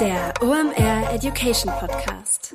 Der OMR Education Podcast.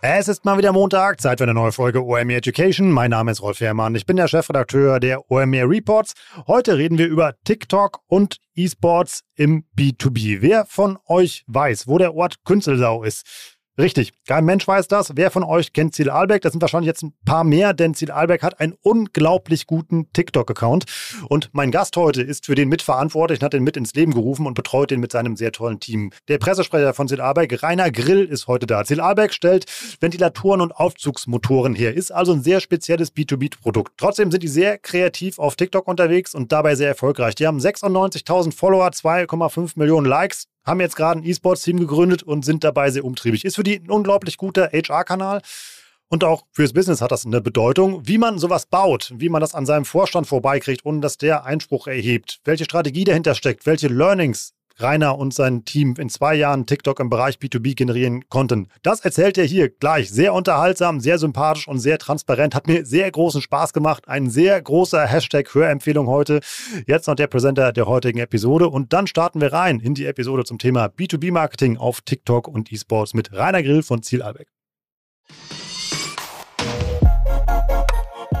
Es ist mal wieder Montag, Zeit für eine neue Folge OMR Education. Mein Name ist Rolf Herrmann, ich bin der Chefredakteur der OMR Reports. Heute reden wir über TikTok und E-Sports im B2B. Wer von euch weiß, wo der Ort Künzelsau ist? Richtig, kein Mensch weiß das. Wer von euch kennt Ziel Albeck? Das sind wahrscheinlich jetzt ein paar mehr, denn Ziel Albeck hat einen unglaublich guten TikTok-Account. Und mein Gast heute ist für den mitverantwortlich hat den mit ins Leben gerufen und betreut den mit seinem sehr tollen Team. Der Pressesprecher von Ziel Albeck, Rainer Grill, ist heute da. Ziel Albeck stellt Ventilatoren und Aufzugsmotoren her, ist also ein sehr spezielles B2B-Produkt. Trotzdem sind die sehr kreativ auf TikTok unterwegs und dabei sehr erfolgreich. Die haben 96.000 Follower, 2,5 Millionen Likes haben jetzt gerade ein E-Sports-Team gegründet und sind dabei sehr umtriebig. Ist für die ein unglaublich guter HR-Kanal. Und auch fürs Business hat das eine Bedeutung, wie man sowas baut, wie man das an seinem Vorstand vorbeikriegt, ohne dass der Einspruch erhebt, welche Strategie dahinter steckt, welche Learnings Rainer und sein Team in zwei Jahren TikTok im Bereich B2B generieren konnten. Das erzählt er hier gleich. Sehr unterhaltsam, sehr sympathisch und sehr transparent. Hat mir sehr großen Spaß gemacht. Ein sehr großer Hashtag Hörempfehlung heute. Jetzt noch der Präsenter der heutigen Episode. Und dann starten wir rein in die Episode zum Thema B2B-Marketing auf TikTok und E-Sports mit Rainer Grill von Ziel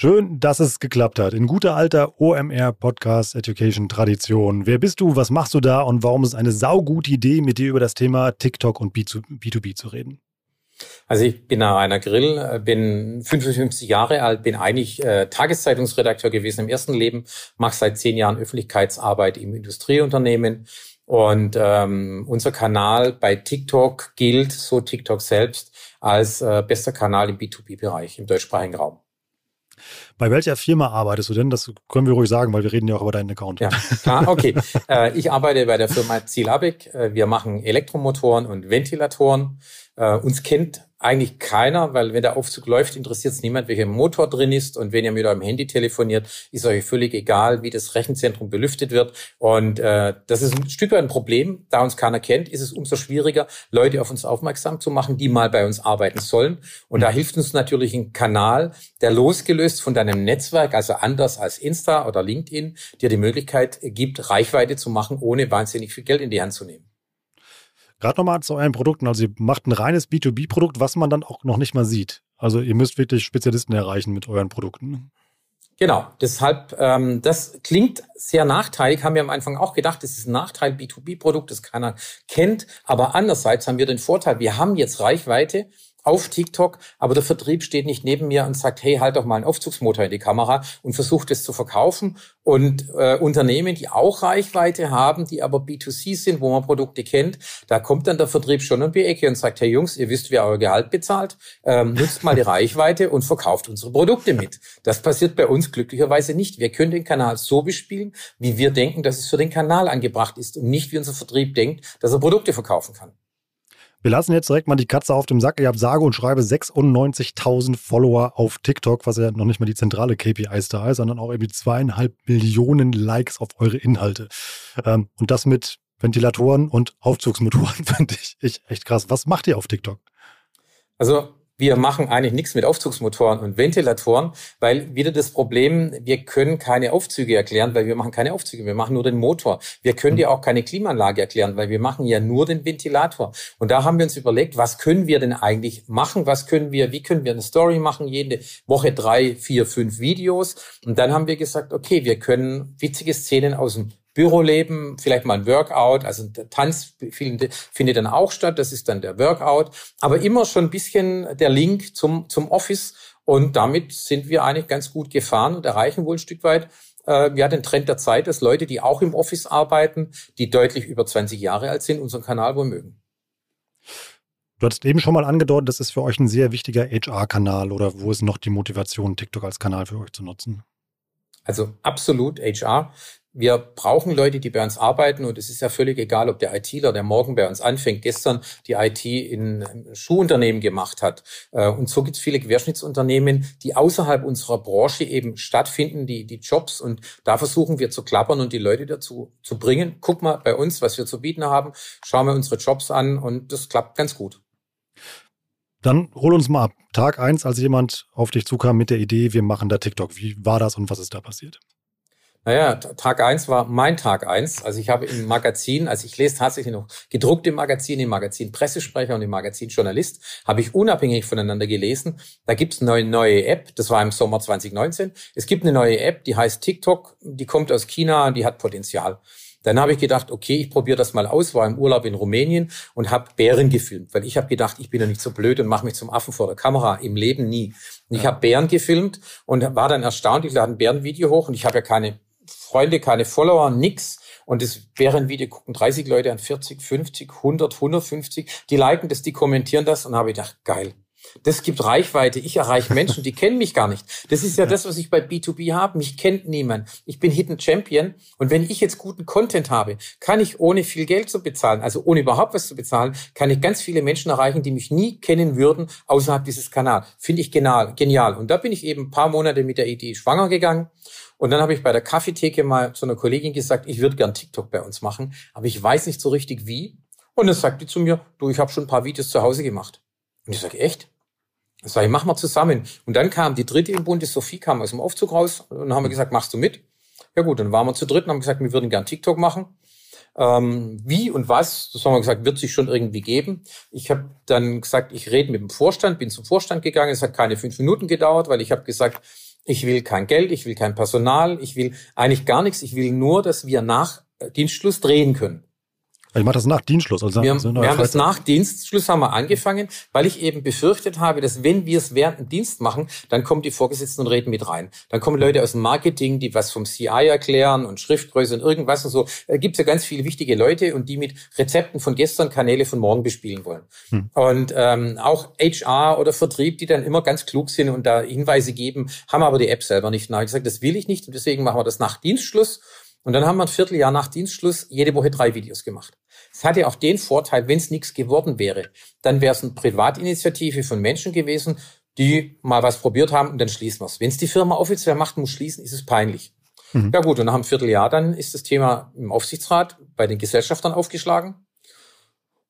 Schön, dass es geklappt hat. In guter alter OMR Podcast Education Tradition. Wer bist du? Was machst du da? Und warum ist es eine saugute Idee, mit dir über das Thema TikTok und B2B zu reden? Also ich bin Rainer Grill, bin 55 Jahre alt, bin eigentlich äh, Tageszeitungsredakteur gewesen im ersten Leben, mache seit zehn Jahren Öffentlichkeitsarbeit im Industrieunternehmen. Und ähm, unser Kanal bei TikTok gilt, so TikTok selbst, als äh, bester Kanal im B2B-Bereich im deutschsprachigen Raum. Bei welcher Firma arbeitest du denn? Das können wir ruhig sagen, weil wir reden ja auch über deinen Account. Ja, ah, okay. äh, ich arbeite bei der Firma Zielabik. Äh, wir machen Elektromotoren und Ventilatoren. Äh, uns kennt eigentlich keiner, weil wenn der Aufzug läuft, interessiert es niemand, welcher Motor drin ist. Und wenn ihr mit eurem Handy telefoniert, ist euch völlig egal, wie das Rechenzentrum belüftet wird. Und äh, das ist ein Stück weit ein Problem. Da uns keiner kennt, ist es umso schwieriger, Leute auf uns aufmerksam zu machen, die mal bei uns arbeiten sollen. Und da hilft uns natürlich ein Kanal, der losgelöst von deinem Netzwerk, also anders als Insta oder LinkedIn, dir die Möglichkeit gibt, Reichweite zu machen, ohne wahnsinnig viel Geld in die Hand zu nehmen. Gerade nochmal zu euren Produkten. Also ihr macht ein reines B2B-Produkt, was man dann auch noch nicht mal sieht. Also ihr müsst wirklich Spezialisten erreichen mit euren Produkten. Genau, deshalb, ähm, das klingt sehr nachteilig, haben wir am Anfang auch gedacht, das ist ein Nachteil, B2B-Produkt, das keiner kennt. Aber andererseits haben wir den Vorteil, wir haben jetzt Reichweite, auf TikTok, aber der Vertrieb steht nicht neben mir und sagt, hey, halt doch mal einen Aufzugsmotor in die Kamera und versucht es zu verkaufen. Und äh, Unternehmen, die auch Reichweite haben, die aber B2C sind, wo man Produkte kennt, da kommt dann der Vertrieb schon um die Ecke und sagt, hey Jungs, ihr wisst, wie ihr euer Gehalt bezahlt, ähm, nutzt mal die Reichweite und verkauft unsere Produkte mit. Das passiert bei uns glücklicherweise nicht. Wir können den Kanal so bespielen, wie wir denken, dass es für den Kanal angebracht ist und nicht, wie unser Vertrieb denkt, dass er Produkte verkaufen kann. Wir lassen jetzt direkt mal die Katze auf dem Sack. Ihr habt sage und schreibe 96.000 Follower auf TikTok, was ja noch nicht mal die zentrale KPI ist da sondern auch irgendwie zweieinhalb Millionen Likes auf eure Inhalte. Ähm, und das mit Ventilatoren und Aufzugsmotoren finde ich echt krass. Was macht ihr auf TikTok? Also wir machen eigentlich nichts mit Aufzugsmotoren und Ventilatoren, weil wieder das Problem, wir können keine Aufzüge erklären, weil wir machen keine Aufzüge, wir machen nur den Motor. Wir können dir auch keine Klimaanlage erklären, weil wir machen ja nur den Ventilator. Und da haben wir uns überlegt, was können wir denn eigentlich machen? Was können wir, wie können wir eine Story machen? Jede Woche drei, vier, fünf Videos. Und dann haben wir gesagt, okay, wir können witzige Szenen aus dem Büroleben, vielleicht mal ein Workout, also der Tanz findet dann auch statt, das ist dann der Workout, aber immer schon ein bisschen der Link zum, zum Office und damit sind wir eigentlich ganz gut gefahren und erreichen wohl ein Stück weit äh, ja den Trend der Zeit, dass Leute, die auch im Office arbeiten, die deutlich über 20 Jahre alt sind, unseren Kanal wohl mögen. Du hattest eben schon mal angedeutet, das ist für euch ein sehr wichtiger HR-Kanal oder wo ist noch die Motivation, TikTok als Kanal für euch zu nutzen? Also absolut HR wir brauchen Leute, die bei uns arbeiten und es ist ja völlig egal, ob der ITler, der morgen bei uns anfängt, gestern die IT in Schuhunternehmen gemacht hat. Äh, und so gibt es viele Querschnittsunternehmen, die außerhalb unserer Branche eben stattfinden, die, die Jobs. Und da versuchen wir zu klappern und die Leute dazu zu bringen. Guck mal bei uns, was wir zu bieten haben. Schauen wir unsere Jobs an und das klappt ganz gut. Dann hol uns mal ab. Tag eins, als jemand auf dich zukam mit der Idee, wir machen da TikTok. Wie war das und was ist da passiert? Naja, Tag eins war mein Tag eins. Also ich habe im Magazin, also ich lese tatsächlich noch gedruckt im Magazin, im Magazin Pressesprecher und im Magazin Journalist, habe ich unabhängig voneinander gelesen. Da gibt es eine neue App, das war im Sommer 2019. Es gibt eine neue App, die heißt TikTok, die kommt aus China, die hat Potenzial. Dann habe ich gedacht, okay, ich probiere das mal aus, war im Urlaub in Rumänien und habe Bären gefilmt, weil ich habe gedacht, ich bin ja nicht so blöd und mache mich zum Affen vor der Kamera. Im Leben nie. Und ich ja. habe Bären gefilmt und war dann erstaunt, ich lade ein Bärenvideo hoch und ich habe ja keine Freunde, keine Follower, nix. Und es wäre ein Video, gucken 30 Leute an 40, 50, 100, 150. Die liken das, die kommentieren das und habe ich gedacht, geil. Das gibt Reichweite. Ich erreiche Menschen, die kennen mich gar nicht. Das ist ja das, was ich bei B2B habe. Mich kennt niemand. Ich bin Hidden Champion. Und wenn ich jetzt guten Content habe, kann ich ohne viel Geld zu bezahlen, also ohne überhaupt was zu bezahlen, kann ich ganz viele Menschen erreichen, die mich nie kennen würden außerhalb dieses Kanals. Finde ich genial, genial. Und da bin ich eben ein paar Monate mit der Idee schwanger gegangen und dann habe ich bei der Kaffeetheke mal zu einer Kollegin gesagt, ich würde gern TikTok bei uns machen, aber ich weiß nicht so richtig wie. Und dann sagt die zu mir, du, ich habe schon ein paar Videos zu Hause gemacht. Und ich sage, echt? Das sage ich, mach mal zusammen. Und dann kam die dritte im Bund, die Sophie kam aus dem Aufzug raus und dann haben wir gesagt, machst du mit? Ja gut, dann waren wir zu dritt und haben gesagt, wir würden gern TikTok machen. Ähm, wie und was, das haben wir gesagt, wird sich schon irgendwie geben. Ich habe dann gesagt, ich rede mit dem Vorstand, bin zum Vorstand gegangen. Es hat keine fünf Minuten gedauert, weil ich habe gesagt, ich will kein Geld, ich will kein Personal, ich will eigentlich gar nichts. Ich will nur, dass wir nach Dienstschluss drehen können. Ich mache das nach Dienstschluss. Also wir, so wir haben das nach Dienstschluss haben wir angefangen, weil ich eben befürchtet habe, dass wenn wir es während dem Dienst machen, dann kommen die Vorgesetzten und reden mit rein. Dann kommen Leute aus dem Marketing, die was vom CI erklären und Schriftgröße und irgendwas und so. Da gibt es ja ganz viele wichtige Leute und die mit Rezepten von gestern Kanäle von morgen bespielen wollen. Hm. Und ähm, auch HR oder Vertrieb, die dann immer ganz klug sind und da Hinweise geben, haben aber die App selber nicht. Na, ich gesagt, das will ich nicht und deswegen machen wir das nach Dienstschluss. Und dann haben wir ein Vierteljahr nach Dienstschluss jede Woche drei Videos gemacht. Es hatte auch den Vorteil, wenn es nichts geworden wäre, dann wäre es eine Privatinitiative von Menschen gewesen, die mal was probiert haben und dann schließen wir es. Wenn es die Firma offiziell macht, muss schließen, ist es peinlich. Mhm. Ja gut, und nach einem Vierteljahr dann ist das Thema im Aufsichtsrat bei den Gesellschaftern aufgeschlagen.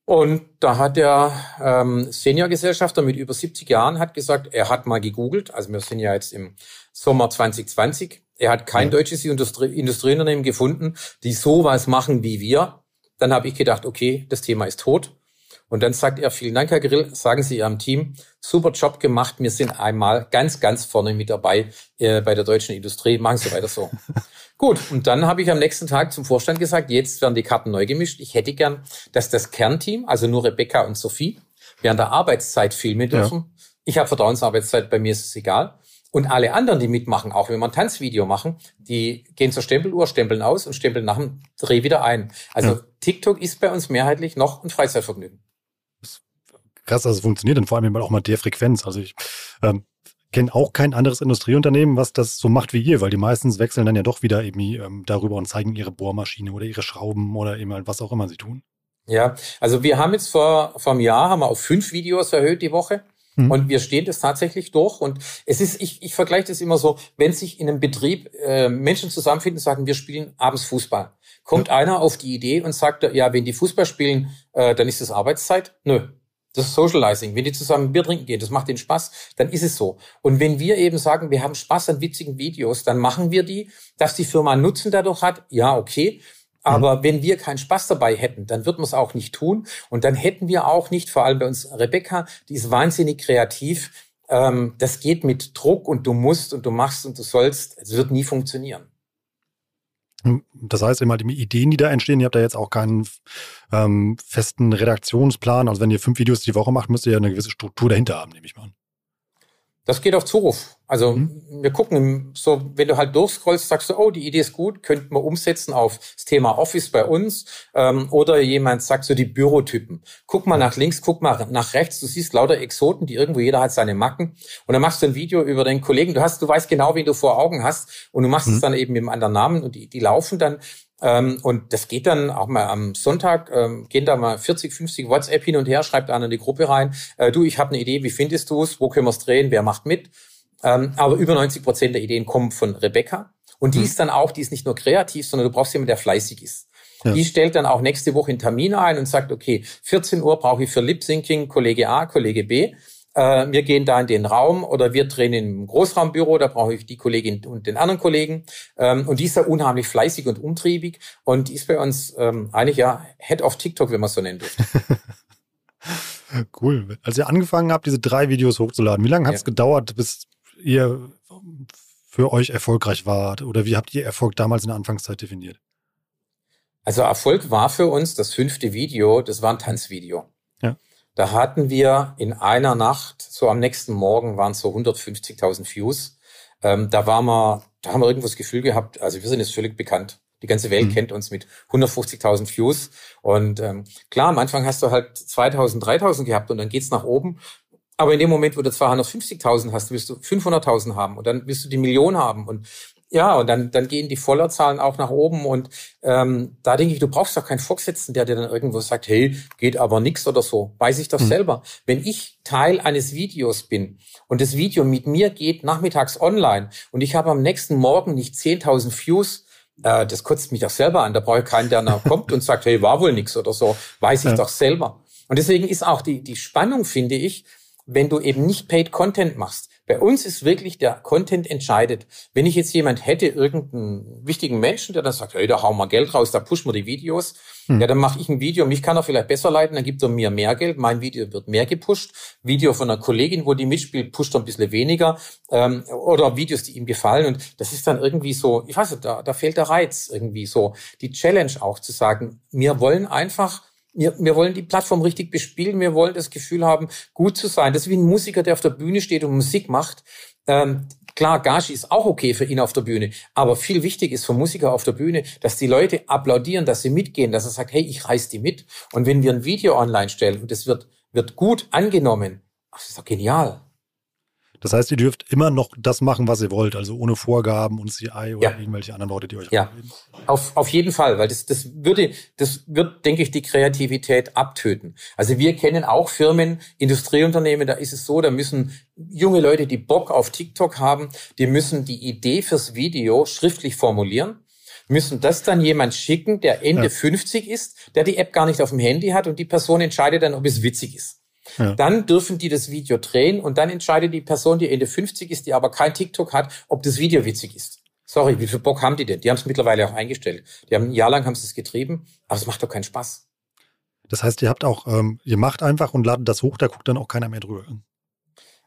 Und da hat der ähm, Senior-Gesellschafter mit über 70 Jahren hat gesagt, er hat mal gegoogelt, also wir sind ja jetzt im Sommer 2020, er hat kein ja. deutsches Industrie Industrieunternehmen gefunden, die sowas machen wie wir. Dann habe ich gedacht, okay, das Thema ist tot. Und dann sagt er, vielen Dank, Herr Grill, sagen Sie Ihrem Team, super Job gemacht, wir sind einmal ganz, ganz vorne mit dabei äh, bei der deutschen Industrie, machen Sie weiter so. Gut, und dann habe ich am nächsten Tag zum Vorstand gesagt, jetzt werden die Karten neu gemischt. Ich hätte gern, dass das Kernteam, also nur Rebecca und Sophie, während der Arbeitszeit filmen dürfen. Ja. Ich habe Vertrauensarbeitszeit, bei mir ist es egal. Und alle anderen, die mitmachen, auch wenn wir ein Tanzvideo machen, die gehen zur Stempeluhr, stempeln aus und stempeln nach dem Dreh wieder ein. Also ja. TikTok ist bei uns mehrheitlich noch ein Freizeitvergnügen. Krass, also es funktioniert dann vor allem auch mal der Frequenz. Also ich ähm, kenne auch kein anderes Industrieunternehmen, was das so macht wie ihr, weil die meistens wechseln dann ja doch wieder irgendwie ähm, darüber und zeigen ihre Bohrmaschine oder ihre Schrauben oder eben halt was auch immer sie tun. Ja, also wir haben jetzt vor, vor einem Jahr haben wir auf fünf Videos erhöht die Woche. Mhm. Und wir stehen das tatsächlich durch. Und es ist, ich, ich vergleiche das immer so, wenn sich in einem Betrieb äh, Menschen zusammenfinden und sagen, wir spielen abends Fußball. Kommt ja. einer auf die Idee und sagt, ja, wenn die Fußball spielen, äh, dann ist das Arbeitszeit? Nö. Das ist Socializing. Wenn die zusammen Bier trinken gehen, das macht ihnen Spaß, dann ist es so. Und wenn wir eben sagen, wir haben Spaß an witzigen Videos, dann machen wir die, dass die Firma Nutzen dadurch hat, ja, okay. Aber mhm. wenn wir keinen Spaß dabei hätten, dann würden wir es auch nicht tun. Und dann hätten wir auch nicht, vor allem bei uns Rebecca, die ist wahnsinnig kreativ. Ähm, das geht mit Druck und du musst und du machst und du sollst. Es wird nie funktionieren. Das heißt immer die Ideen, die da entstehen, ihr habt da jetzt auch keinen ähm, festen Redaktionsplan. Also wenn ihr fünf Videos die Woche macht, müsst ihr ja eine gewisse Struktur dahinter haben, nehme ich mal an. Das geht auf Zuruf. Also mhm. wir gucken, so wenn du halt durchscrollst, sagst du, oh, die Idee ist gut, könnten wir umsetzen auf das Thema Office bei uns. Ähm, oder jemand sagt so die Bürotypen. Guck mal nach links, guck mal nach rechts. Du siehst lauter Exoten, die irgendwo jeder hat seine Macken. Und dann machst du ein Video über den Kollegen. Du hast, du weißt genau, wen du vor Augen hast. Und du machst mhm. es dann eben mit einem anderen Namen und die, die laufen dann ähm, und das geht dann auch mal am Sonntag, ähm, gehen da mal 40, 50 WhatsApp hin und her, schreibt einer in die Gruppe rein, äh, du, ich habe eine Idee, wie findest du es, wo können wir es drehen, wer macht mit? Ähm, aber über 90 Prozent der Ideen kommen von Rebecca. Und die mhm. ist dann auch, die ist nicht nur kreativ, sondern du brauchst jemanden, der fleißig ist. Ja. Die stellt dann auch nächste Woche einen Termin ein und sagt, okay, 14 Uhr brauche ich für Lip Syncing Kollege A, Kollege B äh, wir gehen da in den Raum oder wir drehen im Großraumbüro, da brauche ich die Kollegin und den anderen Kollegen. Ähm, und die ist da unheimlich fleißig und umtriebig und die ist bei uns ähm, eigentlich ja Head of TikTok, wenn man es so nennt. cool. Als ihr angefangen habt, diese drei Videos hochzuladen, wie lange hat es ja. gedauert, bis ihr für euch erfolgreich wart? Oder wie habt ihr Erfolg damals in der Anfangszeit definiert? Also Erfolg war für uns das fünfte Video, das war ein Tanzvideo. Da hatten wir in einer Nacht, so am nächsten Morgen waren es so 150.000 Views. Ähm, da war wir, da haben wir irgendwo das Gefühl gehabt, also wir sind jetzt völlig bekannt. Die ganze Welt mhm. kennt uns mit 150.000 Views. Und ähm, klar, am Anfang hast du halt 2.000, 3.000 gehabt und dann geht's nach oben. Aber in dem Moment, wo du 250.000 hast, willst du 500.000 haben und dann willst du die Million haben. Und ja, und dann, dann gehen die Vollerzahlen auch nach oben. Und ähm, da denke ich, du brauchst doch keinen Vorgesetzten, der dir dann irgendwo sagt, hey, geht aber nix oder so. Weiß ich doch mhm. selber. Wenn ich Teil eines Videos bin und das Video mit mir geht nachmittags online und ich habe am nächsten Morgen nicht 10.000 Views, äh, das kotzt mich doch selber an. Da brauche ich keinen, der nach kommt und sagt, hey, war wohl nix oder so. Weiß ich ja. doch selber. Und deswegen ist auch die, die Spannung, finde ich, wenn du eben nicht Paid Content machst. Bei uns ist wirklich der Content entscheidet. Wenn ich jetzt jemand hätte, irgendeinen wichtigen Menschen, der dann sagt, hey, da hauen wir Geld raus, da pushen wir die Videos, hm. ja, dann mache ich ein Video, mich kann er vielleicht besser leiten, dann gibt er mir mehr Geld, mein Video wird mehr gepusht. Video von einer Kollegin, wo die mitspielt, pusht er ein bisschen weniger. Ähm, oder Videos, die ihm gefallen. Und das ist dann irgendwie so, ich weiß nicht, da, da fehlt der Reiz irgendwie so. Die Challenge auch zu sagen, wir wollen einfach wir, wir wollen die Plattform richtig bespielen. Wir wollen das Gefühl haben, gut zu sein. Das ist wie ein Musiker, der auf der Bühne steht und Musik macht. Ähm, klar, Gage ist auch okay für ihn auf der Bühne. Aber viel wichtig ist für Musiker auf der Bühne, dass die Leute applaudieren, dass sie mitgehen, dass er sagt, hey, ich reiß die mit. Und wenn wir ein Video online stellen und es wird, wird gut angenommen, das ist doch genial. Das heißt, ihr dürft immer noch das machen, was ihr wollt, also ohne Vorgaben und CI oder ja. irgendwelche anderen Worte, die euch Ja, auf, auf jeden Fall, weil das, das würde, das wird, denke ich, die Kreativität abtöten. Also wir kennen auch Firmen, Industrieunternehmen, da ist es so, da müssen junge Leute, die Bock auf TikTok haben, die müssen die Idee fürs Video schriftlich formulieren müssen das dann jemand schicken, der Ende ja. 50 ist, der die App gar nicht auf dem Handy hat und die Person entscheidet dann, ob es witzig ist. Ja. Dann dürfen die das Video drehen und dann entscheidet die Person, die Ende 50 ist, die aber kein TikTok hat, ob das Video witzig ist. Sorry, wie viel Bock haben die denn? Die haben es mittlerweile auch eingestellt. Die haben ein Jahr lang haben sie es getrieben, aber es macht doch keinen Spaß. Das heißt, ihr habt auch, ähm, ihr macht einfach und ladet das hoch, da guckt dann auch keiner mehr drüber.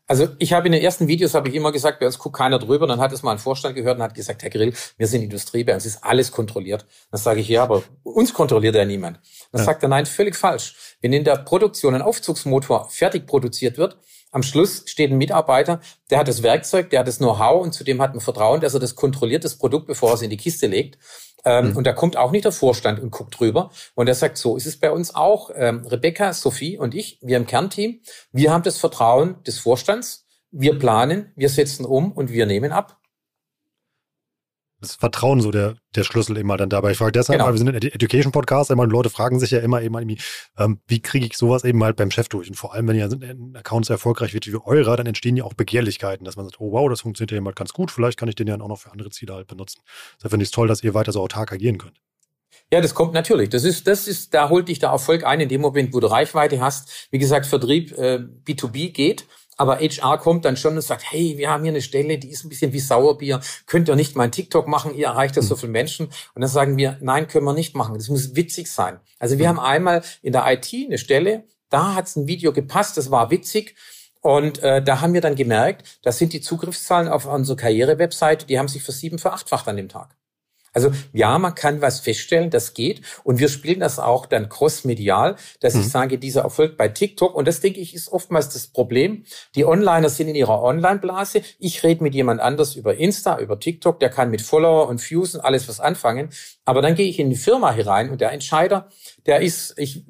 Also ich habe in den ersten Videos habe ich immer gesagt, bei uns guckt keiner drüber. Dann hat es mal ein Vorstand gehört und hat gesagt, Herr Grill, wir sind Industrie, bei uns ist alles kontrolliert. Dann sage ich, ja, aber uns kontrolliert ja niemand. Dann ja. sagt er, nein, völlig falsch. Wenn in der Produktion ein Aufzugsmotor fertig produziert wird, am Schluss steht ein Mitarbeiter, der hat das Werkzeug, der hat das Know-how und zudem hat man Vertrauen, dass er das kontrolliert, das Produkt, bevor er es in die Kiste legt. Ähm, mhm. Und da kommt auch nicht der Vorstand und guckt drüber. Und er sagt, so ist es bei uns auch. Ähm, Rebecca, Sophie und ich, wir im Kernteam, wir haben das Vertrauen des Vorstands. Wir planen, wir setzen um und wir nehmen ab. Das Vertrauen so der, der Schlüssel immer dann dabei. Ich frage deshalb, genau. weil wir sind ein Education-Podcast, immer Leute fragen sich ja immer eben ähm, wie kriege ich sowas eben halt beim Chef durch? Und vor allem, wenn ja ein Account so erfolgreich wird wie eurer, dann entstehen ja auch Begehrlichkeiten, dass man sagt, oh wow, das funktioniert ja eben halt ganz gut, vielleicht kann ich den ja auch noch für andere Ziele halt benutzen. Deshalb finde ich es toll, dass ihr weiter so autark agieren könnt. Ja, das kommt natürlich. Das ist, das ist, da holt dich der Erfolg ein in dem Moment, wo du Reichweite hast. Wie gesagt, Vertrieb äh, B2B geht aber HR kommt dann schon und sagt, hey, wir haben hier eine Stelle, die ist ein bisschen wie Sauerbier, könnt ihr nicht mal ein TikTok machen, ihr erreicht ja so hm. viele Menschen. Und dann sagen wir, nein, können wir nicht machen, das muss witzig sein. Also wir hm. haben einmal in der IT eine Stelle, da hat es ein Video gepasst, das war witzig. Und äh, da haben wir dann gemerkt, das sind die Zugriffszahlen auf unsere Karriere-Webseite, die haben sich für sieben, verachtfacht an dem Tag. Also ja, man kann was feststellen, das geht. Und wir spielen das auch dann crossmedial, dass mhm. ich sage, dieser Erfolg bei TikTok. Und das, denke ich, ist oftmals das Problem. Die Onliner sind in ihrer Online-Blase. Ich rede mit jemand anders über Insta, über TikTok. Der kann mit Follower und Views und alles was anfangen. Aber dann gehe ich in die Firma herein und der Entscheider, der ist, ich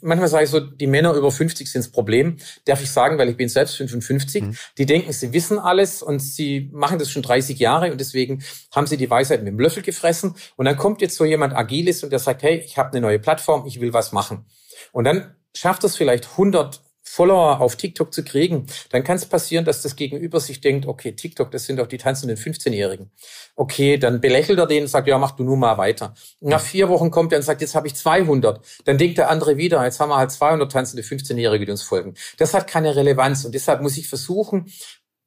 manchmal sage ich so, die Männer über 50 sind das Problem. Darf ich sagen, weil ich bin selbst 55. Mhm. Die denken, sie wissen alles und sie machen das schon 30 Jahre und deswegen haben sie die Weisheit mit dem Löffel gefressen. Und dann kommt jetzt so jemand Agiles und der sagt, hey, ich habe eine neue Plattform, ich will was machen. Und dann schafft es vielleicht 100 Follower auf TikTok zu kriegen, dann kann es passieren, dass das Gegenüber sich denkt, okay, TikTok, das sind doch die tanzenden 15-Jährigen. Okay, dann belächelt er den und sagt, ja, mach du nur mal weiter. Nach vier Wochen kommt er und sagt, jetzt habe ich 200. Dann denkt der andere wieder, jetzt haben wir halt 200 tanzende 15-Jährige, die uns folgen. Das hat keine Relevanz und deshalb muss ich versuchen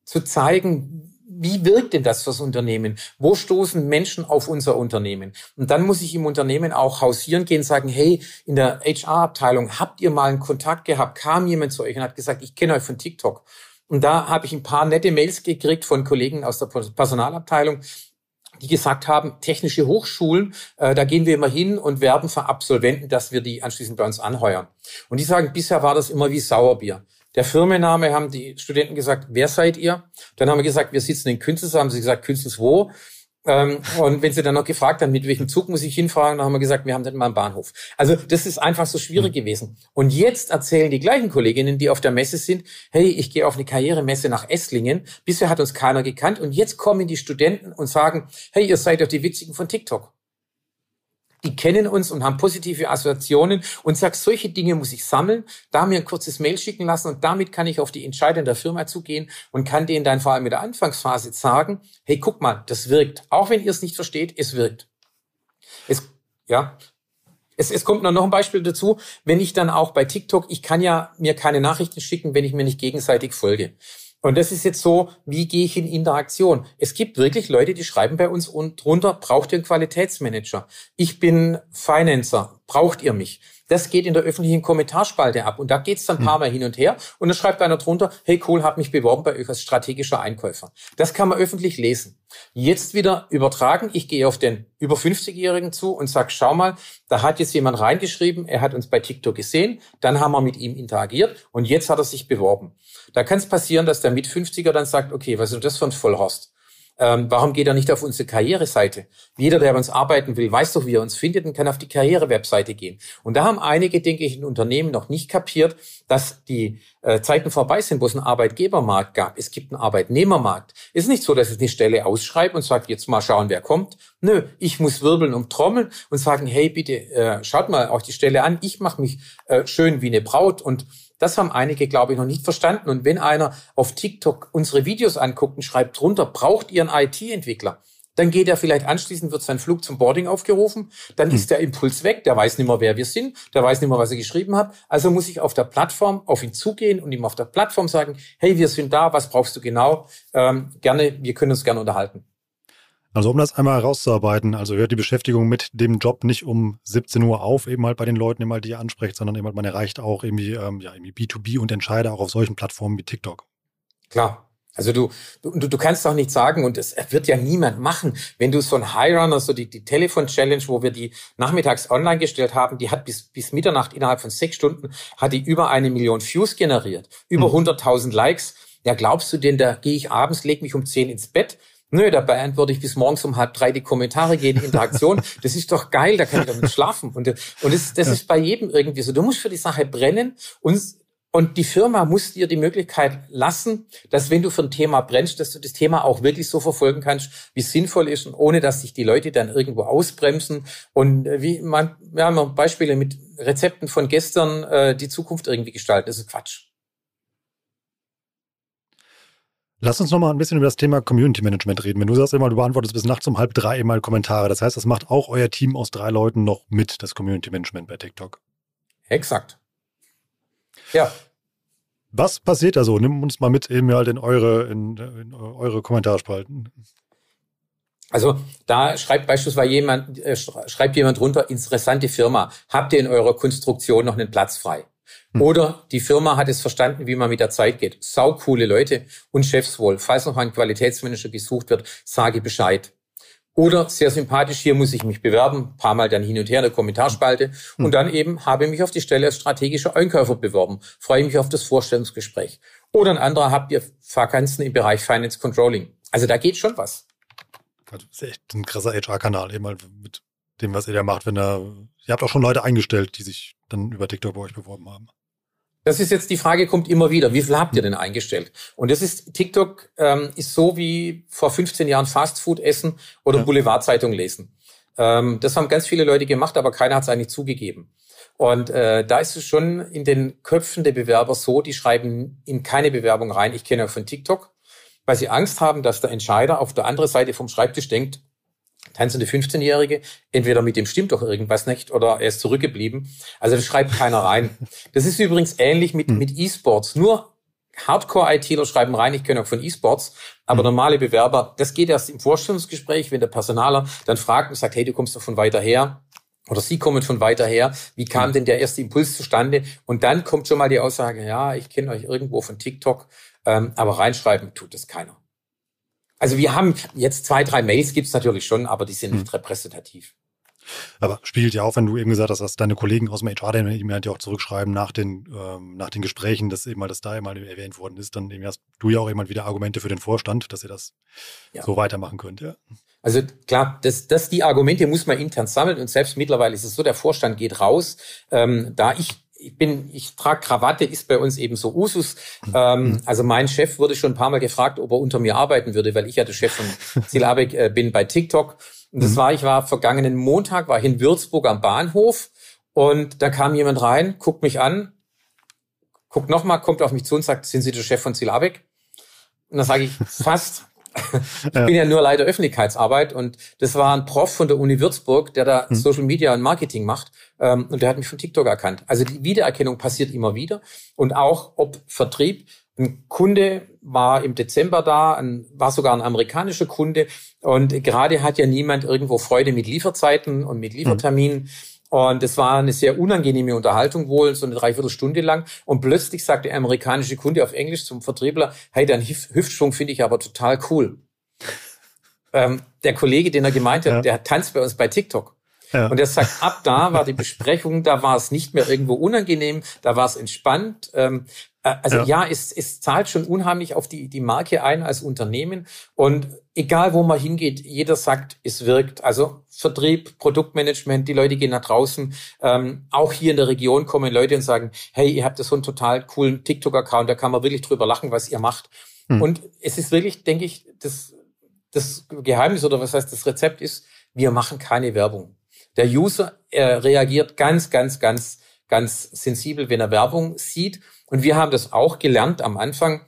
zu zeigen, wie wirkt denn das fürs Unternehmen? Wo stoßen Menschen auf unser Unternehmen? Und dann muss ich im Unternehmen auch hausieren gehen, sagen, hey, in der HR-Abteilung, habt ihr mal einen Kontakt gehabt? Kam jemand zu euch und hat gesagt, ich kenne euch von TikTok. Und da habe ich ein paar nette Mails gekriegt von Kollegen aus der Personalabteilung, die gesagt haben, technische Hochschulen, äh, da gehen wir immer hin und werben für Absolventen, dass wir die anschließend bei uns anheuern. Und die sagen, bisher war das immer wie Sauerbier. Der Firmenname haben die Studenten gesagt, wer seid ihr? Dann haben wir gesagt, wir sitzen in Künzels, haben sie gesagt, Künzels wo? Ähm, und wenn sie dann noch gefragt haben, mit welchem Zug muss ich hinfahren, dann haben wir gesagt, wir haben dann mal einen Bahnhof. Also das ist einfach so schwierig mhm. gewesen. Und jetzt erzählen die gleichen Kolleginnen, die auf der Messe sind, hey, ich gehe auf eine Karrieremesse nach Esslingen. Bisher hat uns keiner gekannt. Und jetzt kommen die Studenten und sagen, hey, ihr seid doch die Witzigen von TikTok die kennen uns und haben positive Assoziationen und sagt, solche Dinge muss ich sammeln, da mir ein kurzes Mail schicken lassen und damit kann ich auf die Entscheider der Firma zugehen und kann denen dann vor allem in der Anfangsphase sagen, hey, guck mal, das wirkt. Auch wenn ihr es nicht versteht, es wirkt. Es, ja, es, es kommt noch ein Beispiel dazu, wenn ich dann auch bei TikTok, ich kann ja mir keine Nachrichten schicken, wenn ich mir nicht gegenseitig folge. Und das ist jetzt so, wie gehe ich in Interaktion? Es gibt wirklich Leute, die schreiben bei uns und drunter, braucht ihr einen Qualitätsmanager? Ich bin Financer, braucht ihr mich? Das geht in der öffentlichen Kommentarspalte ab und da geht's dann ein paar hm. Mal hin und her und dann schreibt einer drunter, hey cool, hab mich beworben bei euch als strategischer Einkäufer. Das kann man öffentlich lesen. Jetzt wieder übertragen, ich gehe auf den über 50-Jährigen zu und sag, schau mal, da hat jetzt jemand reingeschrieben, er hat uns bei TikTok gesehen, dann haben wir mit ihm interagiert und jetzt hat er sich beworben. Da kann es passieren, dass der mit 50er dann sagt, okay, was ist das für ein Vollhorst? Ähm, warum geht er nicht auf unsere Karriereseite? Jeder, der bei uns arbeiten will, weiß doch, wie er uns findet und kann auf die Karrierewebseite gehen. Und da haben einige, denke ich, in Unternehmen noch nicht kapiert, dass die äh, Zeiten vorbei sind, wo es einen Arbeitgebermarkt gab. Es gibt einen Arbeitnehmermarkt. Ist nicht so, dass ich eine Stelle ausschreibe und sage, jetzt mal schauen, wer kommt. Nö, ich muss wirbeln und trommeln und sagen, hey, bitte, äh, schaut mal auch die Stelle an. Ich mache mich äh, schön wie eine Braut und das haben einige, glaube ich, noch nicht verstanden. Und wenn einer auf TikTok unsere Videos anguckt und schreibt drunter, braucht ihr einen IT-Entwickler? Dann geht er vielleicht anschließend, wird sein Flug zum Boarding aufgerufen, dann hm. ist der Impuls weg, der weiß nicht mehr, wer wir sind, der weiß nicht mehr, was er geschrieben hat. Also muss ich auf der Plattform auf ihn zugehen und ihm auf der Plattform sagen, hey, wir sind da, was brauchst du genau? Ähm, gerne, wir können uns gerne unterhalten. Also um das einmal herauszuarbeiten, also hört die Beschäftigung mit dem Job nicht um 17 Uhr auf, eben halt bei den Leuten, die ihr ansprecht, sondern eben halt, man erreicht auch irgendwie, ähm, ja, irgendwie B2B und Entscheider auch auf solchen Plattformen wie TikTok. Klar. Also du, du, du kannst doch nicht sagen, und es wird ja niemand machen, wenn du so ein High Runner, so die, die Telefon-Challenge, wo wir die nachmittags online gestellt haben, die hat bis, bis Mitternacht innerhalb von sechs Stunden, hat die über eine Million Views generiert, über mhm. 100.000 Likes. Ja, glaubst du denn, da gehe ich abends, leg mich um zehn ins Bett, Nö, dabei antworte ich bis morgens um halb drei die Kommentare gehen, Interaktion. Das ist doch geil, da kann ich damit schlafen. Und, und das, das ja. ist bei jedem irgendwie so. Du musst für die Sache brennen und Und die Firma muss dir die Möglichkeit lassen, dass wenn du für ein Thema brennst, dass du das Thema auch wirklich so verfolgen kannst, wie es sinnvoll ist und ohne, dass sich die Leute dann irgendwo ausbremsen. Und äh, wie man, wir haben Beispiele mit Rezepten von gestern, äh, die Zukunft irgendwie gestalten. Das ist Quatsch. Lass uns noch mal ein bisschen über das Thema Community Management reden. Wenn du sagst immer, du beantwortest bis nachts um halb drei immer Kommentare. Das heißt, das macht auch euer Team aus drei Leuten noch mit, das Community Management bei TikTok. Exakt. Ja. Was passiert da so? Nimm uns mal mit eben halt in eure, in, in eure Kommentarspalten. Also da schreibt beispielsweise jemand, äh, schreibt jemand runter, interessante Firma. Habt ihr in eurer Konstruktion noch einen Platz frei? Hm. Oder die Firma hat es verstanden, wie man mit der Zeit geht. Sau coole Leute und Chefs wohl. Falls noch ein Qualitätsmanager gesucht wird, sage Bescheid. Oder sehr sympathisch, hier muss ich mich bewerben, paar Mal dann hin und her in der Kommentarspalte und hm. dann eben habe mich auf die Stelle als strategischer Einkäufer beworben, freue mich auf das Vorstellungsgespräch. Oder ein anderer habt ihr Vakanzen im Bereich Finance Controlling. Also da geht schon was. Das ist echt ein krasser HR-Kanal, eben halt mit dem, was ihr da macht, wenn er, ihr habt auch schon Leute eingestellt, die sich dann über TikTok bei euch beworben haben. Das ist jetzt die Frage, kommt immer wieder. Wie viel habt ihr denn eingestellt? Und das ist, TikTok ähm, ist so wie vor 15 Jahren Fastfood essen oder ja. Boulevardzeitung lesen. Ähm, das haben ganz viele Leute gemacht, aber keiner hat es eigentlich zugegeben. Und äh, da ist es schon in den Köpfen der Bewerber so, die schreiben in keine Bewerbung rein, ich kenne auch von TikTok, weil sie Angst haben, dass der Entscheider auf der anderen Seite vom Schreibtisch denkt, tanzende 15-Jährige, entweder mit dem stimmt doch irgendwas nicht oder er ist zurückgeblieben. Also das schreibt keiner rein. Das ist übrigens ähnlich mit, hm. mit E-Sports. Nur Hardcore-ITler schreiben rein, ich kenne auch von E-Sports, aber mhm. normale Bewerber, das geht erst im Vorstellungsgespräch, wenn der Personaler dann fragt und sagt, hey, du kommst doch von weiter her. Oder Sie kommen von weiter her. Wie kam mhm. denn der erste Impuls zustande? Und dann kommt schon mal die Aussage, ja, ich kenne euch irgendwo von TikTok, ähm, aber reinschreiben tut das keiner. Also wir haben jetzt zwei, drei Mails gibt's natürlich schon, aber die sind hm. nicht repräsentativ. Aber spiegelt ja auch, wenn du eben gesagt hast, dass deine Kollegen aus dem HR dann eben halt ja auch zurückschreiben nach den, ähm, nach den Gesprächen, dass eben mal das da eben mal erwähnt worden ist, dann eben hast du ja auch immer wieder Argumente für den Vorstand, dass ihr das ja. so weitermachen könnt. Ja. Also klar, das, das die Argumente muss man intern sammeln und selbst mittlerweile ist es so, der Vorstand geht raus. Ähm, da ich ich bin, ich trage Krawatte, ist bei uns eben so Usus. Ähm, mhm. also mein Chef wurde schon ein paar Mal gefragt, ob er unter mir arbeiten würde, weil ich ja der Chef von Silabek äh, bin bei TikTok. Und das mhm. war, ich war vergangenen Montag, war ich in Würzburg am Bahnhof und da kam jemand rein, guckt mich an, guckt nochmal, kommt auf mich zu und sagt, sind Sie der Chef von Silabek? Und dann sage ich, fast. ich ja. bin ja nur leider Öffentlichkeitsarbeit und das war ein Prof von der Uni Würzburg, der da hm. Social Media und Marketing macht ähm, und der hat mich von TikTok erkannt. Also die Wiedererkennung passiert immer wieder und auch ob Vertrieb. Ein Kunde war im Dezember da, ein, war sogar ein amerikanischer Kunde und gerade hat ja niemand irgendwo Freude mit Lieferzeiten und mit Lieferterminen. Hm. Und es war eine sehr unangenehme Unterhaltung wohl, so eine Dreiviertelstunde lang. Und plötzlich sagt der amerikanische Kunde auf Englisch zum Vertriebler, hey, dein Hüftschwung finde ich aber total cool. ähm, der Kollege, den er gemeint hat, ja. der tanzt bei uns bei TikTok. Ja. Und er sagt, ab da war die Besprechung, da war es nicht mehr irgendwo unangenehm, da war es entspannt. Ähm, äh, also ja, ja es, es zahlt schon unheimlich auf die, die Marke ein als Unternehmen. Und egal, wo man hingeht, jeder sagt, es wirkt. Also Vertrieb, Produktmanagement, die Leute gehen nach draußen. Ähm, auch hier in der Region kommen Leute und sagen, hey, ihr habt das so einen total coolen TikTok-Account, da kann man wirklich drüber lachen, was ihr macht. Hm. Und es ist wirklich, denke ich, das, das Geheimnis oder was heißt das Rezept ist, wir machen keine Werbung. Der User er reagiert ganz, ganz, ganz, ganz sensibel, wenn er Werbung sieht. Und wir haben das auch gelernt am Anfang,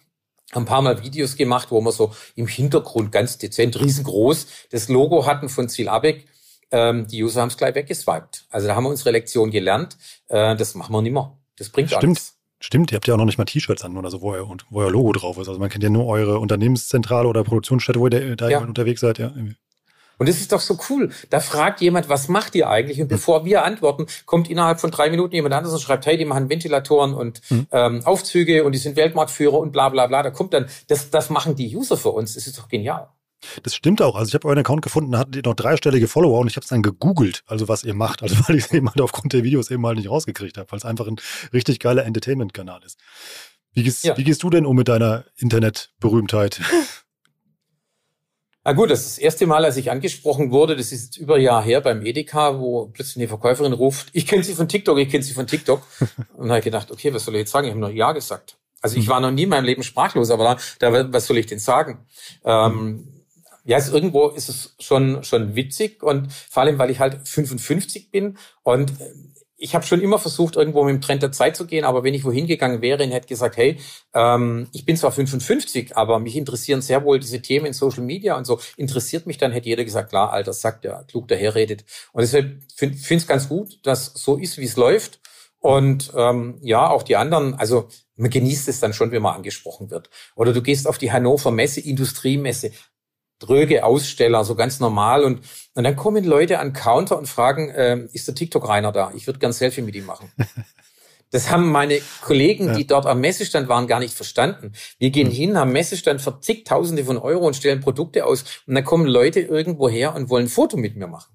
ein paar Mal Videos gemacht, wo wir so im Hintergrund ganz dezent, riesengroß das Logo hatten von Ziel Abeck. Ähm, die User haben es gleich weggeswiped. Also da haben wir unsere Lektion gelernt. Äh, das machen wir nicht mehr. Das bringt Stimmt. Alles. Stimmt, ihr habt ja auch noch nicht mal T-Shirts an oder so, wo euer, wo euer Logo drauf ist. Also man kennt ja nur eure Unternehmenszentrale oder Produktionsstätte, wo ihr da ja. unterwegs seid. Ja. Und das ist doch so cool. Da fragt jemand, was macht ihr eigentlich? Und bevor wir antworten, kommt innerhalb von drei Minuten jemand anderes und schreibt, hey, die machen Ventilatoren und mhm. ähm, Aufzüge und die sind Weltmarktführer und bla bla bla. Da kommt dann, das, das machen die User für uns. Das ist doch genial. Das stimmt auch. Also ich habe euren Account gefunden, hattet ihr noch dreistellige Follower und ich habe es dann gegoogelt, also was ihr macht. Also weil ich es eben halt aufgrund der Videos eben mal nicht rausgekriegt habe, weil es einfach ein richtig geiler Entertainment-Kanal ist. Wie gehst, ja. wie gehst du denn um mit deiner Internetberühmtheit? Na gut, das ist das erste Mal, als ich angesprochen wurde, das ist jetzt über ein Jahr her beim Edeka, wo plötzlich eine Verkäuferin ruft, ich kenne Sie von TikTok, ich kenne Sie von TikTok. Und habe ich gedacht, okay, was soll ich jetzt sagen? Ich habe noch Ja gesagt. Also ich war noch nie in meinem Leben sprachlos, aber da, da was soll ich denn sagen? Ähm, ja, also irgendwo ist es schon schon witzig und vor allem, weil ich halt 55 bin und ich habe schon immer versucht, irgendwo mit dem Trend der Zeit zu gehen, aber wenn ich wohin gegangen wäre und hätte gesagt, hey, ähm, ich bin zwar 55, aber mich interessieren sehr wohl diese Themen in Social Media und so, interessiert mich, dann hätte jeder gesagt, klar, Alter, sagt der, klug daherredet. Und deshalb finde ich es ganz gut, dass so ist, wie es läuft. Und ähm, ja, auch die anderen, also man genießt es dann schon, wenn man angesprochen wird. Oder du gehst auf die Hannover Messe, Industriemesse, dröge Aussteller, so ganz normal. Und, und dann kommen Leute an Counter und fragen, äh, ist der TikTok-Rainer da? Ich würde gern Selfie mit ihm machen. Das haben meine Kollegen, die dort am Messestand waren, gar nicht verstanden. Wir gehen hm. hin, haben Messestand für zigtausende von Euro und stellen Produkte aus. Und dann kommen Leute irgendwo her und wollen ein Foto mit mir machen.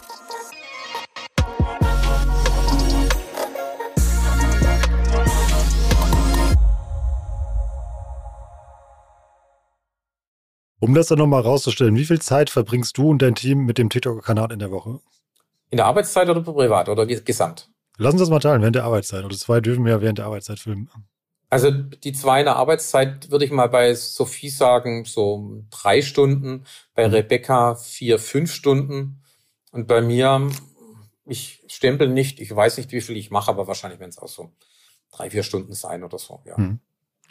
Um das dann nochmal rauszustellen, wie viel Zeit verbringst du und dein Team mit dem TikTok-Kanal in der Woche? In der Arbeitszeit oder privat oder gesamt? Lass uns das mal teilen, während der Arbeitszeit. Oder zwei dürfen wir ja während der Arbeitszeit filmen. Also die zwei in der Arbeitszeit würde ich mal bei Sophie sagen, so drei Stunden, bei mhm. Rebecca vier, fünf Stunden und bei mir, ich stempel nicht, ich weiß nicht, wie viel ich mache, aber wahrscheinlich werden es auch so drei, vier Stunden sein oder so, ja. Mhm.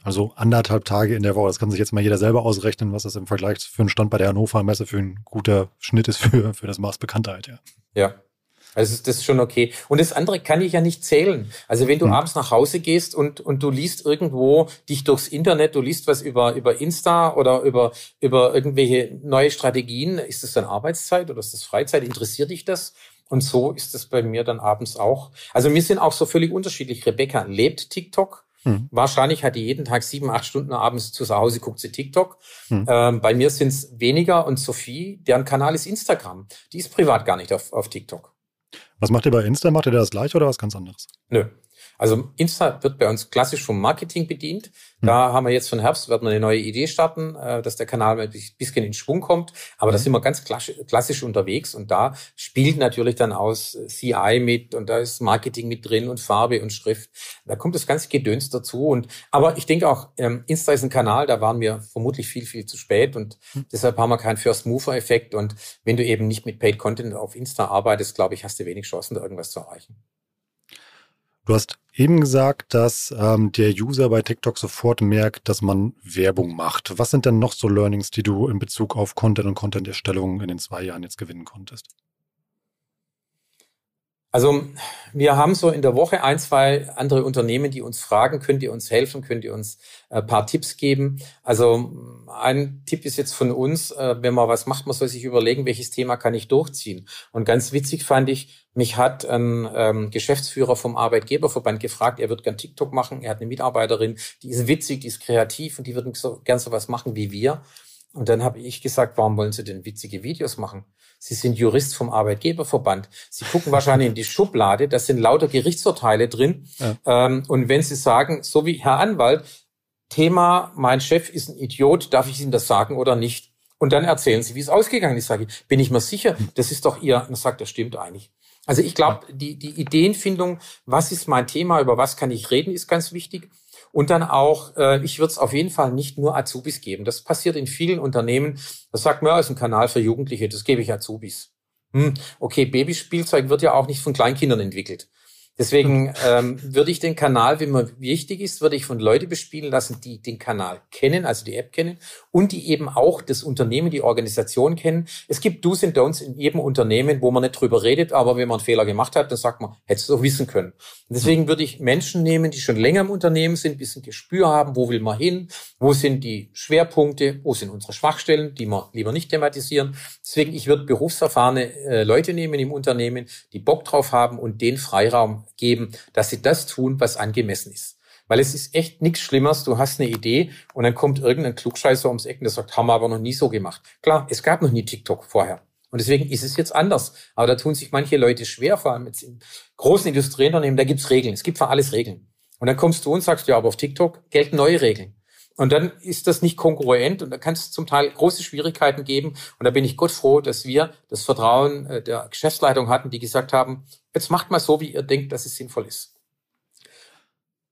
Also anderthalb Tage in der Woche. Das kann sich jetzt mal jeder selber ausrechnen, was das im Vergleich für einen Stand bei der Hannover Messe für ein guter Schnitt ist für, für das Maß Bekanntheit, ja. Ja. Also das ist schon okay. Und das andere kann ich ja nicht zählen. Also wenn du hm. abends nach Hause gehst und, und du liest irgendwo dich durchs Internet, du liest was über, über Insta oder über, über irgendwelche neue Strategien, ist das dann Arbeitszeit oder ist das Freizeit? Interessiert dich das? Und so ist es bei mir dann abends auch. Also wir sind auch so völlig unterschiedlich. Rebecca lebt TikTok. Hm. Wahrscheinlich hat die jeden Tag sieben, acht Stunden abends zu Hause, guckt sie TikTok. Hm. Ähm, bei mir sind es weniger und Sophie, deren Kanal ist Instagram. Die ist privat gar nicht auf, auf TikTok. Was macht ihr bei Insta? Macht ihr das gleiche oder was ganz anderes? Nö. Also Insta wird bei uns klassisch vom Marketing bedient. Hm. Da haben wir jetzt von Herbst, werden wir eine neue Idee starten, äh, dass der Kanal ein bisschen in Schwung kommt. Aber da hm. sind wir ganz klassisch unterwegs und da spielt natürlich dann aus CI mit und da ist Marketing mit drin und Farbe und Schrift. Da kommt das ganze Gedöns dazu. Und aber ich denke auch, ähm, Insta ist ein Kanal, da waren wir vermutlich viel, viel zu spät und hm. deshalb haben wir keinen First-Mover-Effekt. Und wenn du eben nicht mit Paid Content auf Insta arbeitest, glaube ich, hast du wenig Chancen, da irgendwas zu erreichen. Du hast eben gesagt, dass ähm, der User bei TikTok sofort merkt, dass man Werbung macht. Was sind denn noch so Learnings, die du in Bezug auf Content und Content-Erstellung in den zwei Jahren jetzt gewinnen konntest? Also wir haben so in der Woche ein, zwei andere Unternehmen, die uns fragen, könnt ihr uns helfen, könnt ihr uns ein äh, paar Tipps geben. Also ein Tipp ist jetzt von uns, äh, wenn man was macht, man soll sich überlegen, welches Thema kann ich durchziehen. Und ganz witzig fand ich, mich hat ein ähm, Geschäftsführer vom Arbeitgeberverband gefragt, er wird gern TikTok machen, er hat eine Mitarbeiterin, die ist witzig, die ist kreativ und die würden so, gern so was machen wie wir. Und dann habe ich gesagt, warum wollen Sie denn witzige Videos machen? Sie sind Jurist vom Arbeitgeberverband. Sie gucken wahrscheinlich in die Schublade, da sind lauter Gerichtsurteile drin. Ja. Ähm, und wenn Sie sagen, so wie Herr Anwalt, Thema, mein Chef ist ein Idiot, darf ich Ihnen das sagen oder nicht? Und dann erzählen Sie, wie es ausgegangen ist. Sage ich, bin ich mir sicher, das ist doch Ihr. Und er sagt, das stimmt eigentlich. Also ich glaube, die, die Ideenfindung, was ist mein Thema, über was kann ich reden, ist ganz wichtig. Und dann auch, äh, ich würde es auf jeden Fall nicht nur Azubis geben. Das passiert in vielen Unternehmen. Das sagt mir, ist ein Kanal für Jugendliche, das gebe ich Azubis. Hm, okay, Babyspielzeug wird ja auch nicht von Kleinkindern entwickelt. Deswegen ähm, würde ich den Kanal, wenn man wichtig ist, würde ich von Leuten bespielen lassen, die den Kanal kennen, also die App kennen und die eben auch das Unternehmen, die Organisation kennen. Es gibt Do's und Don'ts in jedem Unternehmen, wo man nicht drüber redet, aber wenn man einen Fehler gemacht hat, dann sagt man, hättest du doch wissen können. Und deswegen würde ich Menschen nehmen, die schon länger im Unternehmen sind, ein bisschen Gespür haben, wo will man hin, wo sind die Schwerpunkte, wo sind unsere Schwachstellen, die wir lieber nicht thematisieren. Deswegen, ich würde berufserfahrene äh, Leute nehmen im Unternehmen, die Bock drauf haben und den Freiraum geben, dass sie das tun, was angemessen ist. Weil es ist echt nichts Schlimmeres. Du hast eine Idee und dann kommt irgendein Klugscheißer ums Ecken, der sagt, haben wir aber noch nie so gemacht. Klar, es gab noch nie TikTok vorher. Und deswegen ist es jetzt anders. Aber da tun sich manche Leute schwer, vor allem jetzt in großen Industrieunternehmen, da gibt's Regeln. Es gibt für alles Regeln. Und dann kommst du und sagst, ja, aber auf TikTok gelten neue Regeln. Und dann ist das nicht kongruent und da kann es zum Teil große Schwierigkeiten geben. Und da bin ich Gott froh, dass wir das Vertrauen äh, der Geschäftsleitung hatten, die gesagt haben, jetzt macht mal so, wie ihr denkt, dass es sinnvoll ist.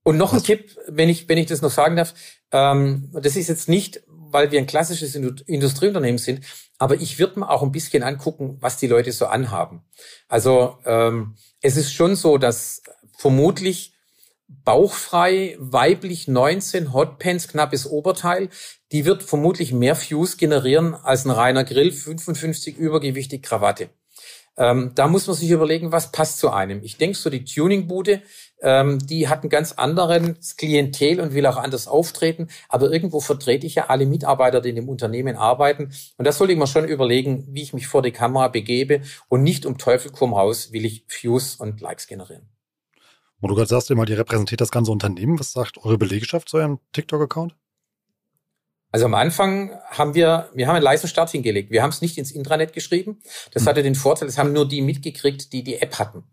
Und noch ein Tipp, wenn ich, wenn ich das noch sagen darf, ähm, das ist jetzt nicht, weil wir ein klassisches Industrieunternehmen sind, aber ich würde mir auch ein bisschen angucken, was die Leute so anhaben. Also ähm, es ist schon so, dass vermutlich bauchfrei, weiblich 19, Hotpants, knappes Oberteil, die wird vermutlich mehr Views generieren als ein reiner Grill, 55 übergewichtig Krawatte. Ähm, da muss man sich überlegen, was passt zu einem. Ich denke, so die Tuningbude, ähm, die hat einen ganz anderen Klientel und will auch anders auftreten. Aber irgendwo vertrete ich ja alle Mitarbeiter, die in dem Unternehmen arbeiten. Und da sollte ich mir schon überlegen, wie ich mich vor die Kamera begebe und nicht um Teufel komm raus, will ich Views und Likes generieren. Und du gerade sagst immer, die repräsentiert das ganze Unternehmen. Was sagt eure Belegschaft zu eurem TikTok-Account? Also am Anfang haben wir, wir haben einen leisen Start hingelegt. Wir haben es nicht ins Intranet geschrieben. Das hm. hatte den Vorteil, es haben nur die mitgekriegt, die die App hatten.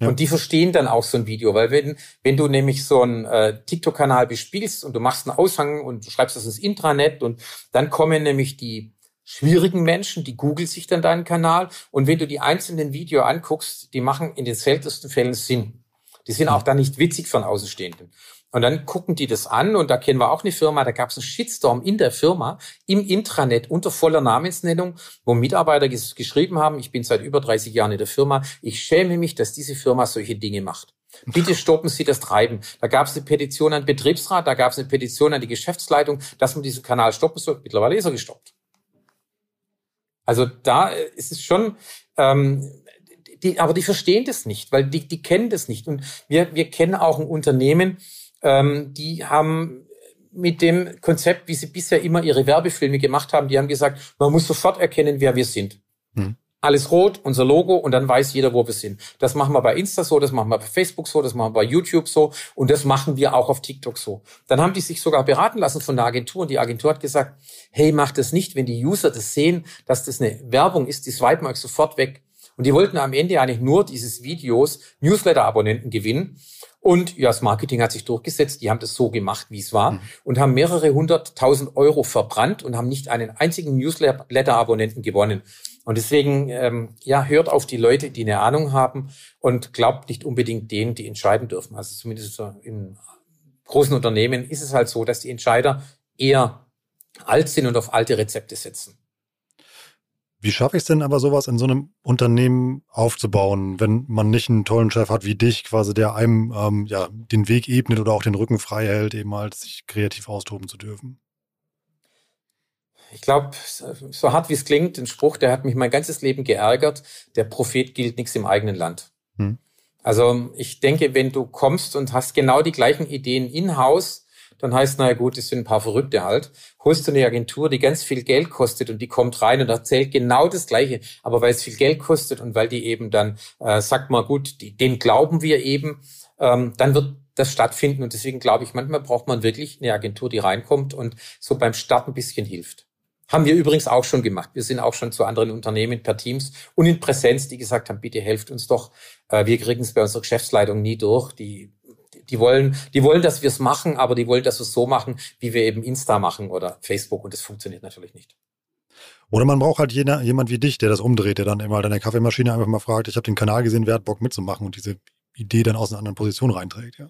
Ja. Und die verstehen dann auch so ein Video, weil wenn, wenn du nämlich so einen äh, TikTok-Kanal bespielst und du machst einen Aushang und du schreibst das ins Intranet und dann kommen nämlich die schwierigen Menschen, die googeln sich dann deinen Kanal und wenn du die einzelnen Video anguckst, die machen in den seltensten Fällen Sinn. Die sind auch hm. dann nicht witzig von Außenstehenden. Und dann gucken die das an und da kennen wir auch eine Firma, da gab es einen Shitstorm in der Firma, im Intranet unter voller Namensnennung, wo Mitarbeiter ges geschrieben haben, ich bin seit über 30 Jahren in der Firma, ich schäme mich, dass diese Firma solche Dinge macht. Bitte stoppen Sie das Treiben. Da gab es eine Petition an den Betriebsrat, da gab es eine Petition an die Geschäftsleitung, dass man diesen Kanal stoppen soll. Mittlerweile ist er gestoppt. Also da äh, ist es schon, ähm, die, aber die verstehen das nicht, weil die, die kennen das nicht. Und wir, wir kennen auch ein Unternehmen, ähm, die haben mit dem Konzept, wie sie bisher immer ihre Werbefilme gemacht haben, die haben gesagt, man muss sofort erkennen, wer wir sind. Hm. Alles rot, unser Logo und dann weiß jeder, wo wir sind. Das machen wir bei Insta so, das machen wir bei Facebook so, das machen wir bei YouTube so und das machen wir auch auf TikTok so. Dann haben die sich sogar beraten lassen von der Agentur und die Agentur hat gesagt, hey, mach das nicht, wenn die User das sehen, dass das eine Werbung ist, die swipen euch sofort weg. Und die wollten am Ende eigentlich nur dieses Videos Newsletter-Abonnenten gewinnen. Und ja, das Marketing hat sich durchgesetzt. Die haben das so gemacht, wie es war mhm. und haben mehrere hunderttausend Euro verbrannt und haben nicht einen einzigen Newsletter-Abonnenten gewonnen. Und deswegen, ähm, ja, hört auf die Leute, die eine Ahnung haben und glaubt nicht unbedingt denen, die entscheiden dürfen. Also zumindest in großen Unternehmen ist es halt so, dass die Entscheider eher alt sind und auf alte Rezepte setzen. Wie schaffe ich es denn aber, sowas in so einem Unternehmen aufzubauen, wenn man nicht einen tollen Chef hat wie dich, quasi, der einem ähm, ja, den Weg ebnet oder auch den Rücken frei hält, eben halt sich kreativ austoben zu dürfen? Ich glaube, so hart wie es klingt, ein Spruch, der hat mich mein ganzes Leben geärgert. Der Prophet gilt nichts im eigenen Land. Hm. Also ich denke, wenn du kommst und hast genau die gleichen Ideen in-house, dann heißt, naja gut, das sind ein paar Verrückte halt. Holst du eine Agentur, die ganz viel Geld kostet und die kommt rein und erzählt genau das Gleiche, aber weil es viel Geld kostet und weil die eben dann äh, sagt mal gut, die, den glauben wir eben, ähm, dann wird das stattfinden und deswegen glaube ich, manchmal braucht man wirklich eine Agentur, die reinkommt und so beim Start ein bisschen hilft. Haben wir übrigens auch schon gemacht. Wir sind auch schon zu anderen Unternehmen per Teams und in Präsenz, die gesagt haben, bitte helft uns doch. Äh, wir kriegen es bei unserer Geschäftsleitung nie durch. Die die wollen, die wollen, dass wir es machen, aber die wollen, dass wir es so machen, wie wir eben Insta machen oder Facebook und das funktioniert natürlich nicht. Oder man braucht halt jener, jemand wie dich, der das umdreht, der dann immer deine Kaffeemaschine einfach mal fragt, ich habe den Kanal gesehen, wer hat Bock mitzumachen und diese Idee dann aus einer anderen Position reinträgt, ja.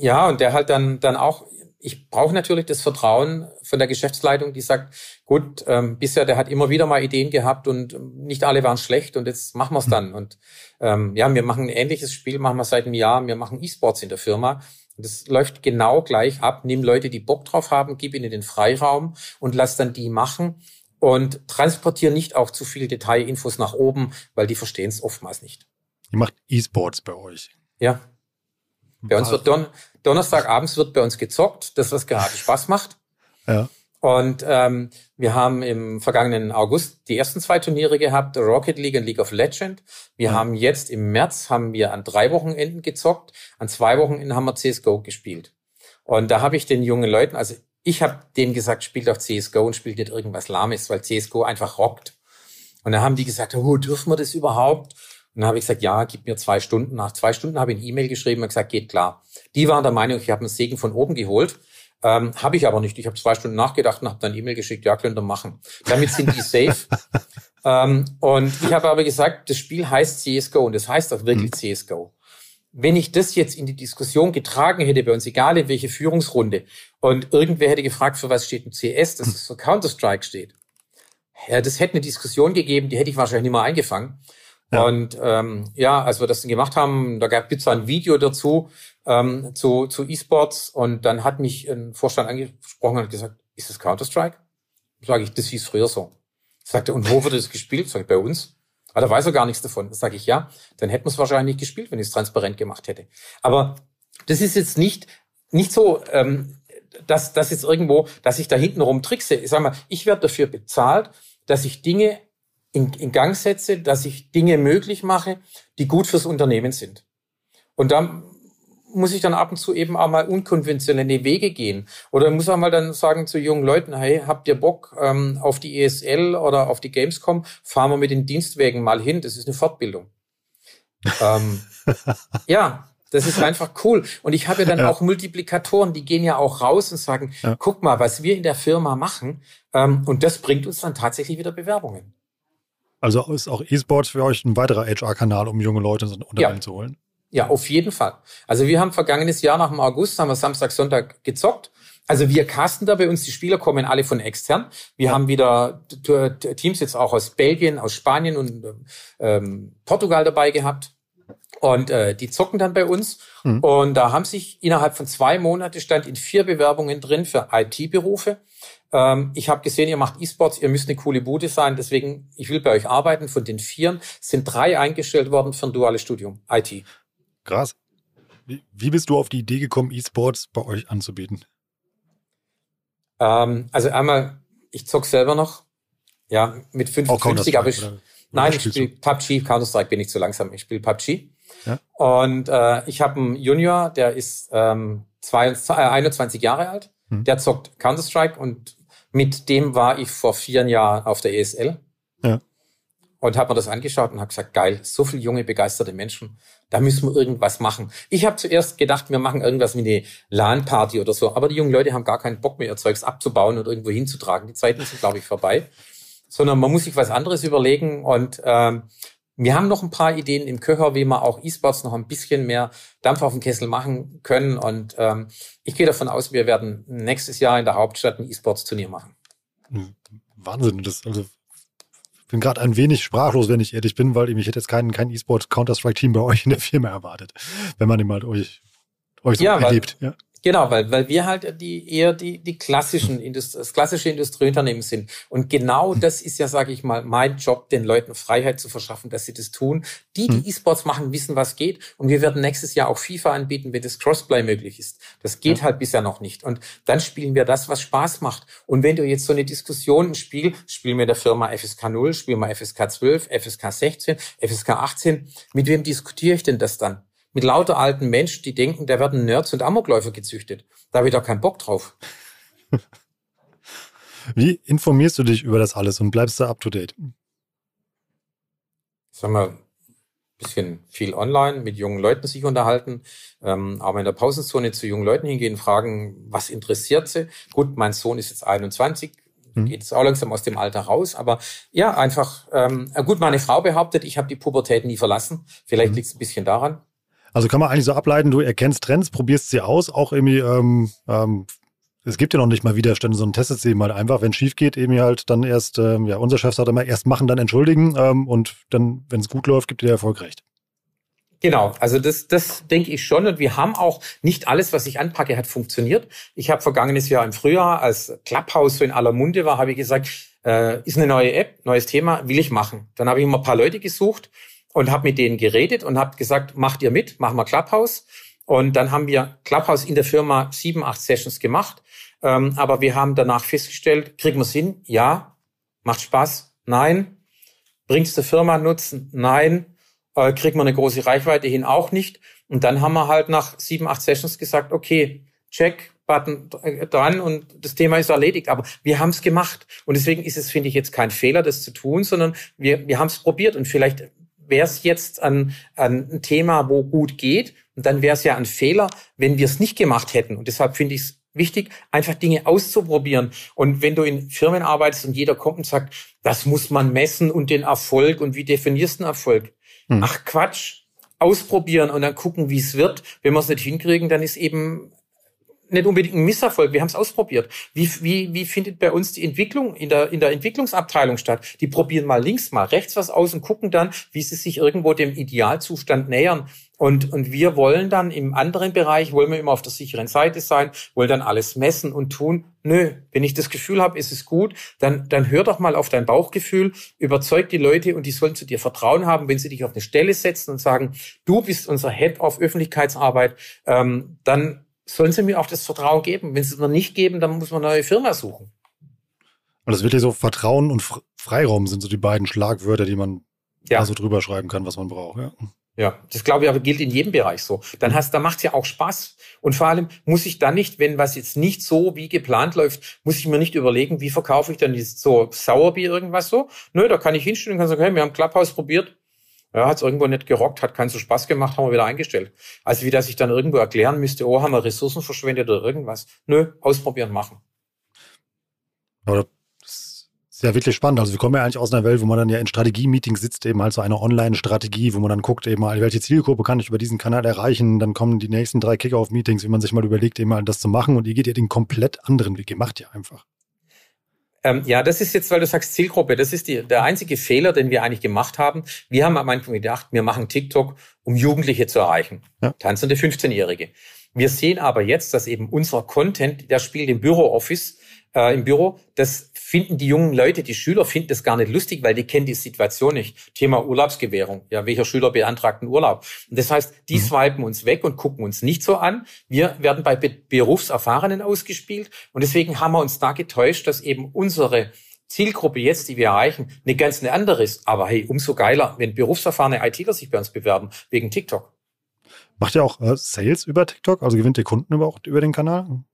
Ja, und der halt dann, dann auch ich brauche natürlich das Vertrauen von der Geschäftsleitung, die sagt, gut, ähm, bisher der hat immer wieder mal Ideen gehabt und nicht alle waren schlecht und jetzt machen wir es dann. Und ähm, ja, wir machen ein ähnliches Spiel, machen wir seit einem Jahr. Wir machen E-Sports in der Firma. Und das läuft genau gleich ab. Nimm Leute, die Bock drauf haben, gib ihnen den Freiraum und lass dann die machen und transportiere nicht auch zu viel Detailinfos nach oben, weil die verstehen es oftmals nicht. Ihr macht E-Sports bei euch. Ja. Bei uns wird Don Donnerstagabends wird bei uns gezockt, das was gerade Spaß macht. Ja. Und ähm, wir haben im vergangenen August die ersten zwei Turniere gehabt, Rocket League und League of Legend. Wir ja. haben jetzt im März haben wir an drei Wochenenden gezockt, an zwei Wochenenden haben wir CSGO gespielt. Und da habe ich den jungen Leuten, also ich habe denen gesagt, spielt auf CSGO und spielt nicht irgendwas Lahmes, weil CSGO einfach rockt. Und dann haben die gesagt, oh, dürfen wir das überhaupt? Und dann habe ich gesagt, ja, gib mir zwei Stunden. Nach zwei Stunden habe ich eine E-Mail geschrieben und gesagt, geht klar. Die waren der Meinung, ich habe einen Segen von oben geholt. Ähm, habe ich aber nicht. Ich habe zwei Stunden nachgedacht und habe dann E-Mail geschickt, ja, könnt ihr machen. Damit sind die safe. ähm, und ich habe aber gesagt, das Spiel heißt CSGO und das heißt auch wirklich mhm. CSGO. Wenn ich das jetzt in die Diskussion getragen hätte bei uns, egal in welche Führungsrunde, und irgendwer hätte gefragt, für was steht ein CS, dass es für Counter-Strike steht. Ja, das hätte eine Diskussion gegeben, die hätte ich wahrscheinlich nicht mal eingefangen. Ja. Und ähm, ja, als wir das gemacht haben, da gab es ein Video dazu ähm, zu, zu E-Sports und dann hat mich ein Vorstand angesprochen und gesagt, ist das Counter-Strike? Sage ich, das hieß früher so. Sagte, und wo wurde das gespielt? Sag ich, bei uns. Aber da weiß er gar nichts davon. Sage ich, ja, dann hätten wir es wahrscheinlich gespielt, wenn ich es transparent gemacht hätte. Aber das ist jetzt nicht, nicht so, ähm, dass, dass jetzt irgendwo, dass ich da hinten rum trickse. Ich sag mal, ich werde dafür bezahlt, dass ich Dinge in, in Gang setze, dass ich Dinge möglich mache, die gut fürs Unternehmen sind. Und da muss ich dann ab und zu eben auch mal unkonventionelle Wege gehen. Oder muss auch mal dann sagen zu jungen Leuten, hey, habt ihr Bock ähm, auf die ESL oder auf die Gamescom? Fahren wir mit den Dienstwegen mal hin. Das ist eine Fortbildung. ähm, ja, das ist einfach cool. Und ich habe ja dann ja. auch Multiplikatoren, die gehen ja auch raus und sagen, ja. guck mal, was wir in der Firma machen. Ähm, und das bringt uns dann tatsächlich wieder Bewerbungen. Also ist auch E-Sports für euch ein weiterer HR-Kanal, um junge Leute in Unternehmen ja. zu holen? Ja, auf jeden Fall. Also wir haben vergangenes Jahr nach dem August, haben wir Samstag, Sonntag gezockt. Also wir casten da bei uns, die Spieler kommen alle von extern. Wir haben wieder Teams jetzt auch aus Belgien, aus Spanien und ähm, Portugal dabei gehabt. Und äh, die zocken dann bei uns. Mhm. Und da haben sich innerhalb von zwei Monaten stand in vier Bewerbungen drin für IT-Berufe. Ähm, ich habe gesehen, ihr macht E-Sports, ihr müsst eine coole Bude sein, deswegen, ich will bei euch arbeiten. Von den vieren sind drei eingestellt worden für ein duales Studium, IT. Krass. Wie, wie bist du auf die Idee gekommen, E-Sports bei euch anzubieten? Ähm, also einmal, ich zock selber noch. Ja, mit 55, aber ich, oder, nein, ich spiele PUBG, Counter-Strike bin ich zu langsam. Ich spiele PUBG. Ja? Und äh, ich habe einen Junior, der ist ähm, zwei, äh, 21 Jahre alt. Hm. Der zockt Counter-Strike und mit dem war ich vor vier Jahren auf der ESL. Ja. Und habe mir das angeschaut und habe gesagt, geil, so viele junge, begeisterte Menschen, da müssen wir irgendwas machen. Ich habe zuerst gedacht, wir machen irgendwas wie eine LAN-Party oder so, aber die jungen Leute haben gar keinen Bock mehr, ihr Zeugs abzubauen und irgendwo hinzutragen. Die Zeiten sind, glaube ich, vorbei. Sondern man muss sich was anderes überlegen und ähm, wir haben noch ein paar Ideen im Köcher, wie wir auch E-Sports noch ein bisschen mehr Dampf auf den Kessel machen können. Und ähm, ich gehe davon aus, wir werden nächstes Jahr in der Hauptstadt ein E-Sports-Turnier machen. Hm, Wahnsinn. Das, also bin gerade ein wenig sprachlos, wenn ich ehrlich bin, weil ich hätte jetzt kein, kein E-Sport Counter-Strike-Team bei euch in der Firma erwartet, wenn man mal euch, euch so ja, erlebt. Weil, ja. Genau, weil, weil wir halt die eher die, die klassischen Indust das klassische Industrieunternehmen sind. Und genau hm. das ist ja, sage ich mal, mein Job, den Leuten Freiheit zu verschaffen, dass sie das tun. Die, die hm. E-Sports machen, wissen, was geht. Und wir werden nächstes Jahr auch FIFA anbieten, wenn das Crossplay möglich ist. Das geht ja. halt bisher noch nicht. Und dann spielen wir das, was Spaß macht. Und wenn du jetzt so eine Diskussion, ein Spiel, spielen wir der Firma FSK 0, spielen wir FSK 12, FSK 16, FSK 18, mit wem diskutiere ich denn das dann? Mit lauter alten Menschen, die denken, da werden Nerds und Amokläufer gezüchtet. Da habe ich doch keinen Bock drauf. Wie informierst du dich über das alles und bleibst da up to date? Sagen wir, bisschen viel online, mit jungen Leuten sich unterhalten, ähm, aber in der Pausenzone zu jungen Leuten hingehen, fragen, was interessiert sie? Gut, mein Sohn ist jetzt 21, mhm. geht jetzt auch langsam aus dem Alter raus, aber ja, einfach, ähm, gut, meine Frau behauptet, ich habe die Pubertät nie verlassen. Vielleicht mhm. liegt es ein bisschen daran. Also kann man eigentlich so ableiten, du erkennst Trends, probierst sie aus, auch irgendwie ähm, ähm, es gibt ja noch nicht mal Widerstände, so ein testet sie mal einfach, wenn es schief geht, eben halt dann erst, ähm, ja, unser Chef sagt immer, erst machen, dann entschuldigen ähm, und dann, wenn es gut läuft, gibt dir der Erfolg recht. Genau, also das, das denke ich schon. Und wir haben auch nicht alles, was ich anpacke, hat funktioniert. Ich habe vergangenes Jahr im Frühjahr, als Clubhouse so in aller Munde war, habe ich gesagt, äh, ist eine neue App, neues Thema, will ich machen. Dann habe ich immer ein paar Leute gesucht und habe mit denen geredet und habe gesagt, macht ihr mit, machen wir Clubhouse. Und dann haben wir Clubhouse in der Firma sieben, acht Sessions gemacht. Ähm, aber wir haben danach festgestellt, kriegen wir es hin? Ja. Macht Spaß? Nein. Bringt es der Firma Nutzen? Nein äh, kriegt man eine große Reichweite hin auch nicht. Und dann haben wir halt nach sieben, acht Sessions gesagt, okay, check, Button dran und das Thema ist erledigt. Aber wir haben es gemacht. Und deswegen ist es, finde ich, jetzt kein Fehler, das zu tun, sondern wir, wir haben es probiert. Und vielleicht wäre es jetzt ein, ein Thema, wo gut geht. Und dann wäre es ja ein Fehler, wenn wir es nicht gemacht hätten. Und deshalb finde ich es wichtig, einfach Dinge auszuprobieren. Und wenn du in Firmen arbeitest und jeder kommt und sagt, das muss man messen und den Erfolg und wie definierst du einen Erfolg? Hm. Ach Quatsch, ausprobieren und dann gucken, wie es wird. Wenn wir es nicht hinkriegen, dann ist eben nicht unbedingt ein Misserfolg. Wir haben es ausprobiert. Wie, wie, wie findet bei uns die Entwicklung in der, in der Entwicklungsabteilung statt? Die probieren mal links, mal rechts was aus und gucken dann, wie sie sich irgendwo dem Idealzustand nähern. Und, und wir wollen dann im anderen Bereich, wollen wir immer auf der sicheren Seite sein, wollen dann alles messen und tun. Nö, wenn ich das Gefühl habe, ist es gut, dann, dann hör doch mal auf dein Bauchgefühl, überzeug die Leute und die sollen zu dir Vertrauen haben, wenn sie dich auf eine Stelle setzen und sagen, du bist unser Head of Öffentlichkeitsarbeit, ähm, dann sollen sie mir auch das Vertrauen geben. Wenn sie es mir nicht geben, dann muss man eine neue Firma suchen. Und das wirklich so Vertrauen und Freiraum sind so die beiden Schlagwörter, die man ja. da so drüber schreiben kann, was man braucht. Ja. Ja, das glaube ich aber gilt in jedem Bereich so. Dann hast, da macht's ja auch Spaß. Und vor allem muss ich dann nicht, wenn was jetzt nicht so wie geplant läuft, muss ich mir nicht überlegen, wie verkaufe ich dann dieses so Sauerbier irgendwas so. Nö, da kann ich hinstellen und kann sagen, hey, wir haben Clubhouse probiert. Ja, hat's irgendwo nicht gerockt, hat keinen so Spaß gemacht, haben wir wieder eingestellt. Also wie dass ich dann irgendwo erklären müsste, oh, haben wir Ressourcen verschwendet oder irgendwas. Nö, ausprobieren, machen. Aber ist ja wirklich spannend. Also wir kommen ja eigentlich aus einer Welt, wo man dann ja in Strategie-Meetings sitzt, eben halt so eine Online-Strategie, wo man dann guckt, eben mal, welche Zielgruppe kann ich über diesen Kanal erreichen. Dann kommen die nächsten drei Kick-Off-Meetings, wie man sich mal überlegt, eben halt das zu machen. Und ihr geht ja den komplett anderen Weg. Ihr macht ja einfach. Ähm, ja, das ist jetzt, weil du sagst Zielgruppe, das ist die, der einzige Fehler, den wir eigentlich gemacht haben. Wir haben am Anfang gedacht, wir machen TikTok, um Jugendliche zu erreichen. Ja. Tanzende 15-Jährige. Wir sehen aber jetzt, dass eben unser Content, der spielt im Büro-Office, äh, im Büro, das finden die jungen Leute, die Schüler finden das gar nicht lustig, weil die kennen die Situation nicht. Thema Urlaubsgewährung. Ja, welcher Schüler beantragt einen Urlaub? Und das heißt, die mhm. swipen uns weg und gucken uns nicht so an. Wir werden bei Berufserfahrenen ausgespielt. Und deswegen haben wir uns da getäuscht, dass eben unsere Zielgruppe jetzt, die wir erreichen, eine ganz eine andere ist. Aber hey, umso geiler, wenn berufserfahrene ITler sich bei uns bewerben, wegen TikTok. Macht ihr auch äh, Sales über TikTok? Also gewinnt ihr Kunden überhaupt über den Kanal?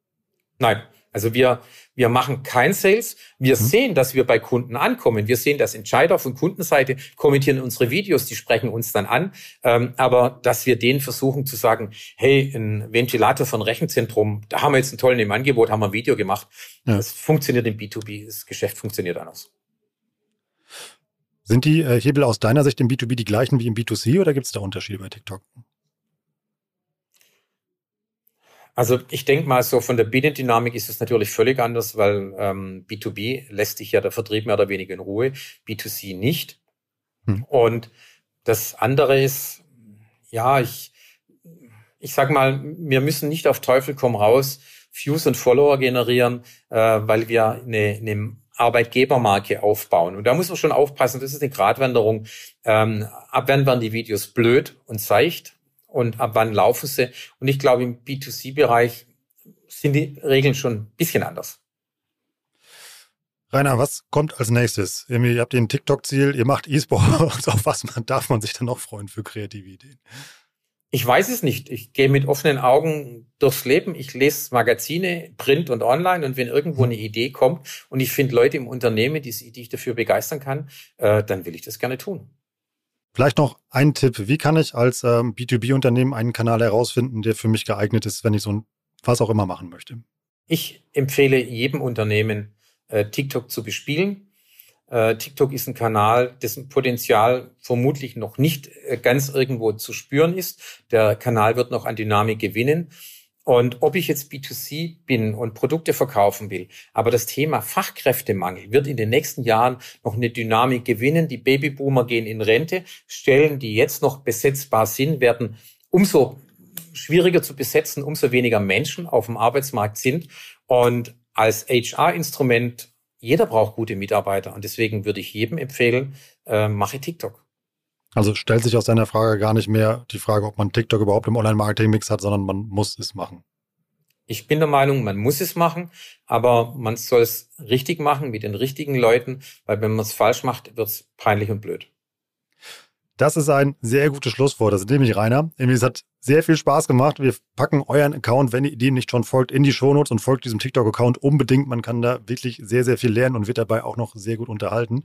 Nein, also wir, wir machen kein Sales. Wir mhm. sehen, dass wir bei Kunden ankommen. Wir sehen, dass Entscheider von Kundenseite kommentieren unsere Videos, die sprechen uns dann an. Ähm, aber dass wir denen versuchen zu sagen, hey, ein Ventilator von Rechenzentrum, da haben wir jetzt einen tollen im Angebot, haben wir ein Video gemacht. Ja. Das funktioniert im B2B, das Geschäft funktioniert anders. Sind die äh, Hebel aus deiner Sicht im B2B die gleichen wie im B2C oder gibt es da Unterschiede bei TikTok? Also ich denke mal, so von der Binnendynamik ist es natürlich völlig anders, weil ähm, B2B lässt sich ja der Vertrieb mehr oder weniger in Ruhe, B2C nicht. Hm. Und das andere ist, ja, ich, ich sag mal, wir müssen nicht auf Teufel komm raus Views und Follower generieren, äh, weil wir eine, eine Arbeitgebermarke aufbauen. Und da muss man schon aufpassen, das ist eine Gratwanderung. Ähm, ab wann werden die Videos blöd und seicht und ab wann laufen sie. Und ich glaube, im B2C-Bereich sind die Regeln schon ein bisschen anders. Rainer, was kommt als nächstes? Ihr habt den TikTok-Ziel, ihr macht E-Sport. Auf was darf man sich dann noch freuen für kreative Ideen? Ich weiß es nicht. Ich gehe mit offenen Augen durchs Leben. Ich lese Magazine, Print und Online. Und wenn irgendwo eine Idee kommt und ich finde Leute im Unternehmen, die, die ich dafür begeistern kann, äh, dann will ich das gerne tun. Vielleicht noch ein Tipp. Wie kann ich als ähm, B2B-Unternehmen einen Kanal herausfinden, der für mich geeignet ist, wenn ich so ein was auch immer machen möchte? Ich empfehle jedem Unternehmen, äh, TikTok zu bespielen. Äh, TikTok ist ein Kanal, dessen Potenzial vermutlich noch nicht äh, ganz irgendwo zu spüren ist. Der Kanal wird noch an Dynamik gewinnen. Und ob ich jetzt B2C bin und Produkte verkaufen will, aber das Thema Fachkräftemangel wird in den nächsten Jahren noch eine Dynamik gewinnen. Die Babyboomer gehen in Rente. Stellen, die jetzt noch besetzbar sind, werden umso schwieriger zu besetzen, umso weniger Menschen auf dem Arbeitsmarkt sind. Und als HR-Instrument, jeder braucht gute Mitarbeiter. Und deswegen würde ich jedem empfehlen, äh, mache TikTok. Also stellt sich aus deiner Frage gar nicht mehr die Frage, ob man TikTok überhaupt im Online-Marketing-Mix hat, sondern man muss es machen. Ich bin der Meinung, man muss es machen, aber man soll es richtig machen mit den richtigen Leuten, weil wenn man es falsch macht, wird es peinlich und blöd. Das ist ein sehr gutes Schlusswort. Das ist nämlich Rainer. Es hat sehr viel Spaß gemacht. Wir packen euren Account, wenn ihr dem nicht schon folgt, in die Shownotes und folgt diesem TikTok-Account unbedingt. Man kann da wirklich sehr, sehr viel lernen und wird dabei auch noch sehr gut unterhalten.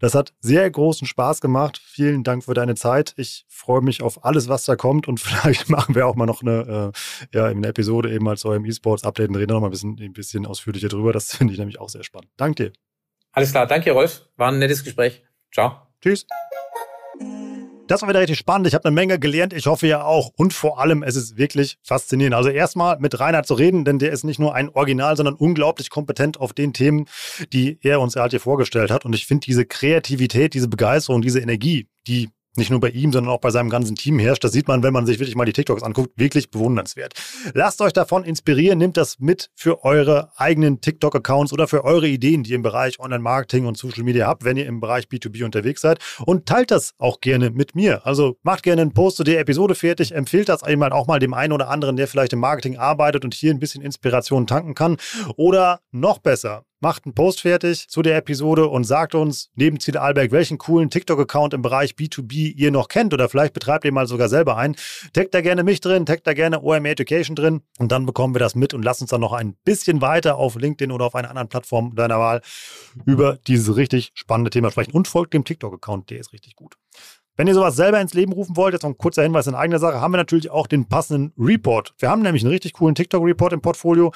Das hat sehr großen Spaß gemacht. Vielen Dank für deine Zeit. Ich freue mich auf alles, was da kommt und vielleicht machen wir auch mal noch eine, äh, ja, eine Episode eben mal zu eurem E-Sports-Update und reden noch mal ein bisschen, ein bisschen ausführlicher drüber. Das finde ich nämlich auch sehr spannend. Danke dir. Alles klar. Danke, Rolf. War ein nettes Gespräch. Ciao. Tschüss. Das war wieder richtig spannend. Ich habe eine Menge gelernt. Ich hoffe ja auch. Und vor allem, es ist wirklich faszinierend. Also erstmal mit Reinhard zu reden, denn der ist nicht nur ein Original, sondern unglaublich kompetent auf den Themen, die er uns halt hier vorgestellt hat. Und ich finde diese Kreativität, diese Begeisterung, diese Energie, die nicht nur bei ihm, sondern auch bei seinem ganzen Team herrscht. Das sieht man, wenn man sich wirklich mal die TikToks anguckt, wirklich bewundernswert. Lasst euch davon inspirieren, nehmt das mit für eure eigenen TikTok-Accounts oder für eure Ideen, die ihr im Bereich Online-Marketing und Social Media habt, wenn ihr im Bereich B2B unterwegs seid und teilt das auch gerne mit mir. Also macht gerne einen Post zu der Episode fertig, empfiehlt das einmal auch mal dem einen oder anderen, der vielleicht im Marketing arbeitet und hier ein bisschen Inspiration tanken kann oder noch besser, macht einen Post fertig zu der Episode und sagt uns neben Ziel Alberg, welchen coolen TikTok-Account im Bereich B2B ihr noch kennt oder vielleicht betreibt ihr mal sogar selber ein. Taggt da gerne mich drin, taggt da gerne OMA Education drin und dann bekommen wir das mit und lasst uns dann noch ein bisschen weiter auf LinkedIn oder auf einer anderen Plattform deiner Wahl über dieses richtig spannende Thema sprechen und folgt dem TikTok-Account, der ist richtig gut. Wenn ihr sowas selber ins Leben rufen wollt, jetzt noch ein kurzer Hinweis in eigener Sache, haben wir natürlich auch den passenden Report. Wir haben nämlich einen richtig coolen TikTok-Report im Portfolio.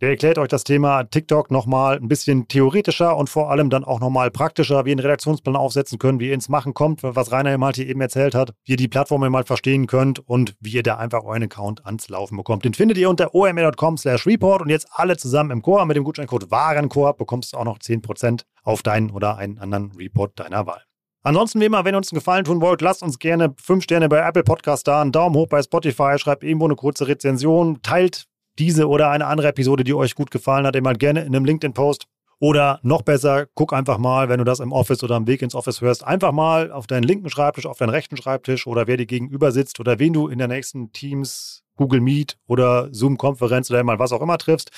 Der erklärt euch das Thema TikTok nochmal ein bisschen theoretischer und vor allem dann auch nochmal praktischer, wie ihr einen Redaktionsplan aufsetzen könnt, wie ihr ins Machen kommt, was Rainer eben halt hier eben erzählt hat, wie ihr die Plattform mal verstehen könnt und wie ihr da einfach euren Account ans Laufen bekommt. Den findet ihr unter omr.com slash report und jetzt alle zusammen im Chor mit dem Gutscheincode Warenkorb bekommst du auch noch 10% auf deinen oder einen anderen Report deiner Wahl. Ansonsten, wie immer, wenn ihr uns einen Gefallen tun wollt, lasst uns gerne 5 Sterne bei Apple Podcast da, einen Daumen hoch bei Spotify, schreibt irgendwo eine kurze Rezension, teilt diese oder eine andere Episode, die euch gut gefallen hat, immer gerne in einem LinkedIn-Post. Oder noch besser, guck einfach mal, wenn du das im Office oder am Weg ins Office hörst, einfach mal auf deinen linken Schreibtisch, auf deinen rechten Schreibtisch oder wer dir gegenüber sitzt oder wen du in der nächsten Teams, Google Meet oder Zoom-Konferenz oder mal was auch immer triffst,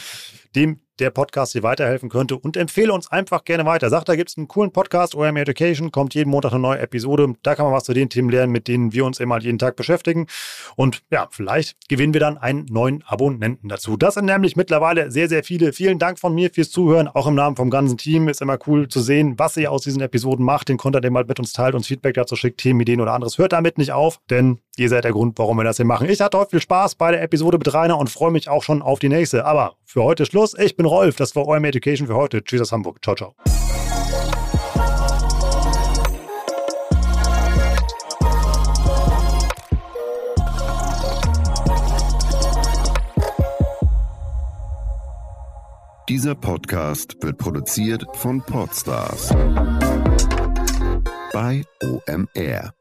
dem der Podcast dir weiterhelfen könnte und empfehle uns einfach gerne weiter. Sag, da gibt es einen coolen Podcast, OM Education, kommt jeden Montag eine neue Episode. Da kann man was zu den Themen lernen, mit denen wir uns immer jeden Tag beschäftigen. Und ja, vielleicht gewinnen wir dann einen neuen Abonnenten dazu. Das sind nämlich mittlerweile sehr, sehr viele. Vielen Dank von mir fürs Zuhören, auch im Namen vom ganzen Team. Ist immer cool zu sehen, was ihr aus diesen Episoden macht, den Content, den mal mit uns teilt, uns Feedback dazu schickt, Themen, Ideen oder anderes. Hört damit nicht auf, denn ihr seid der Grund, warum wir das hier machen. Ich hatte heute viel Spaß bei der Episode mit Rainer und freue mich auch schon auf die nächste. Aber für heute Schluss. Ich bin Rolf. Das war OM Education für heute. Tschüss aus Hamburg. Ciao, ciao. Dieser Podcast wird produziert von Podstars bei OMR.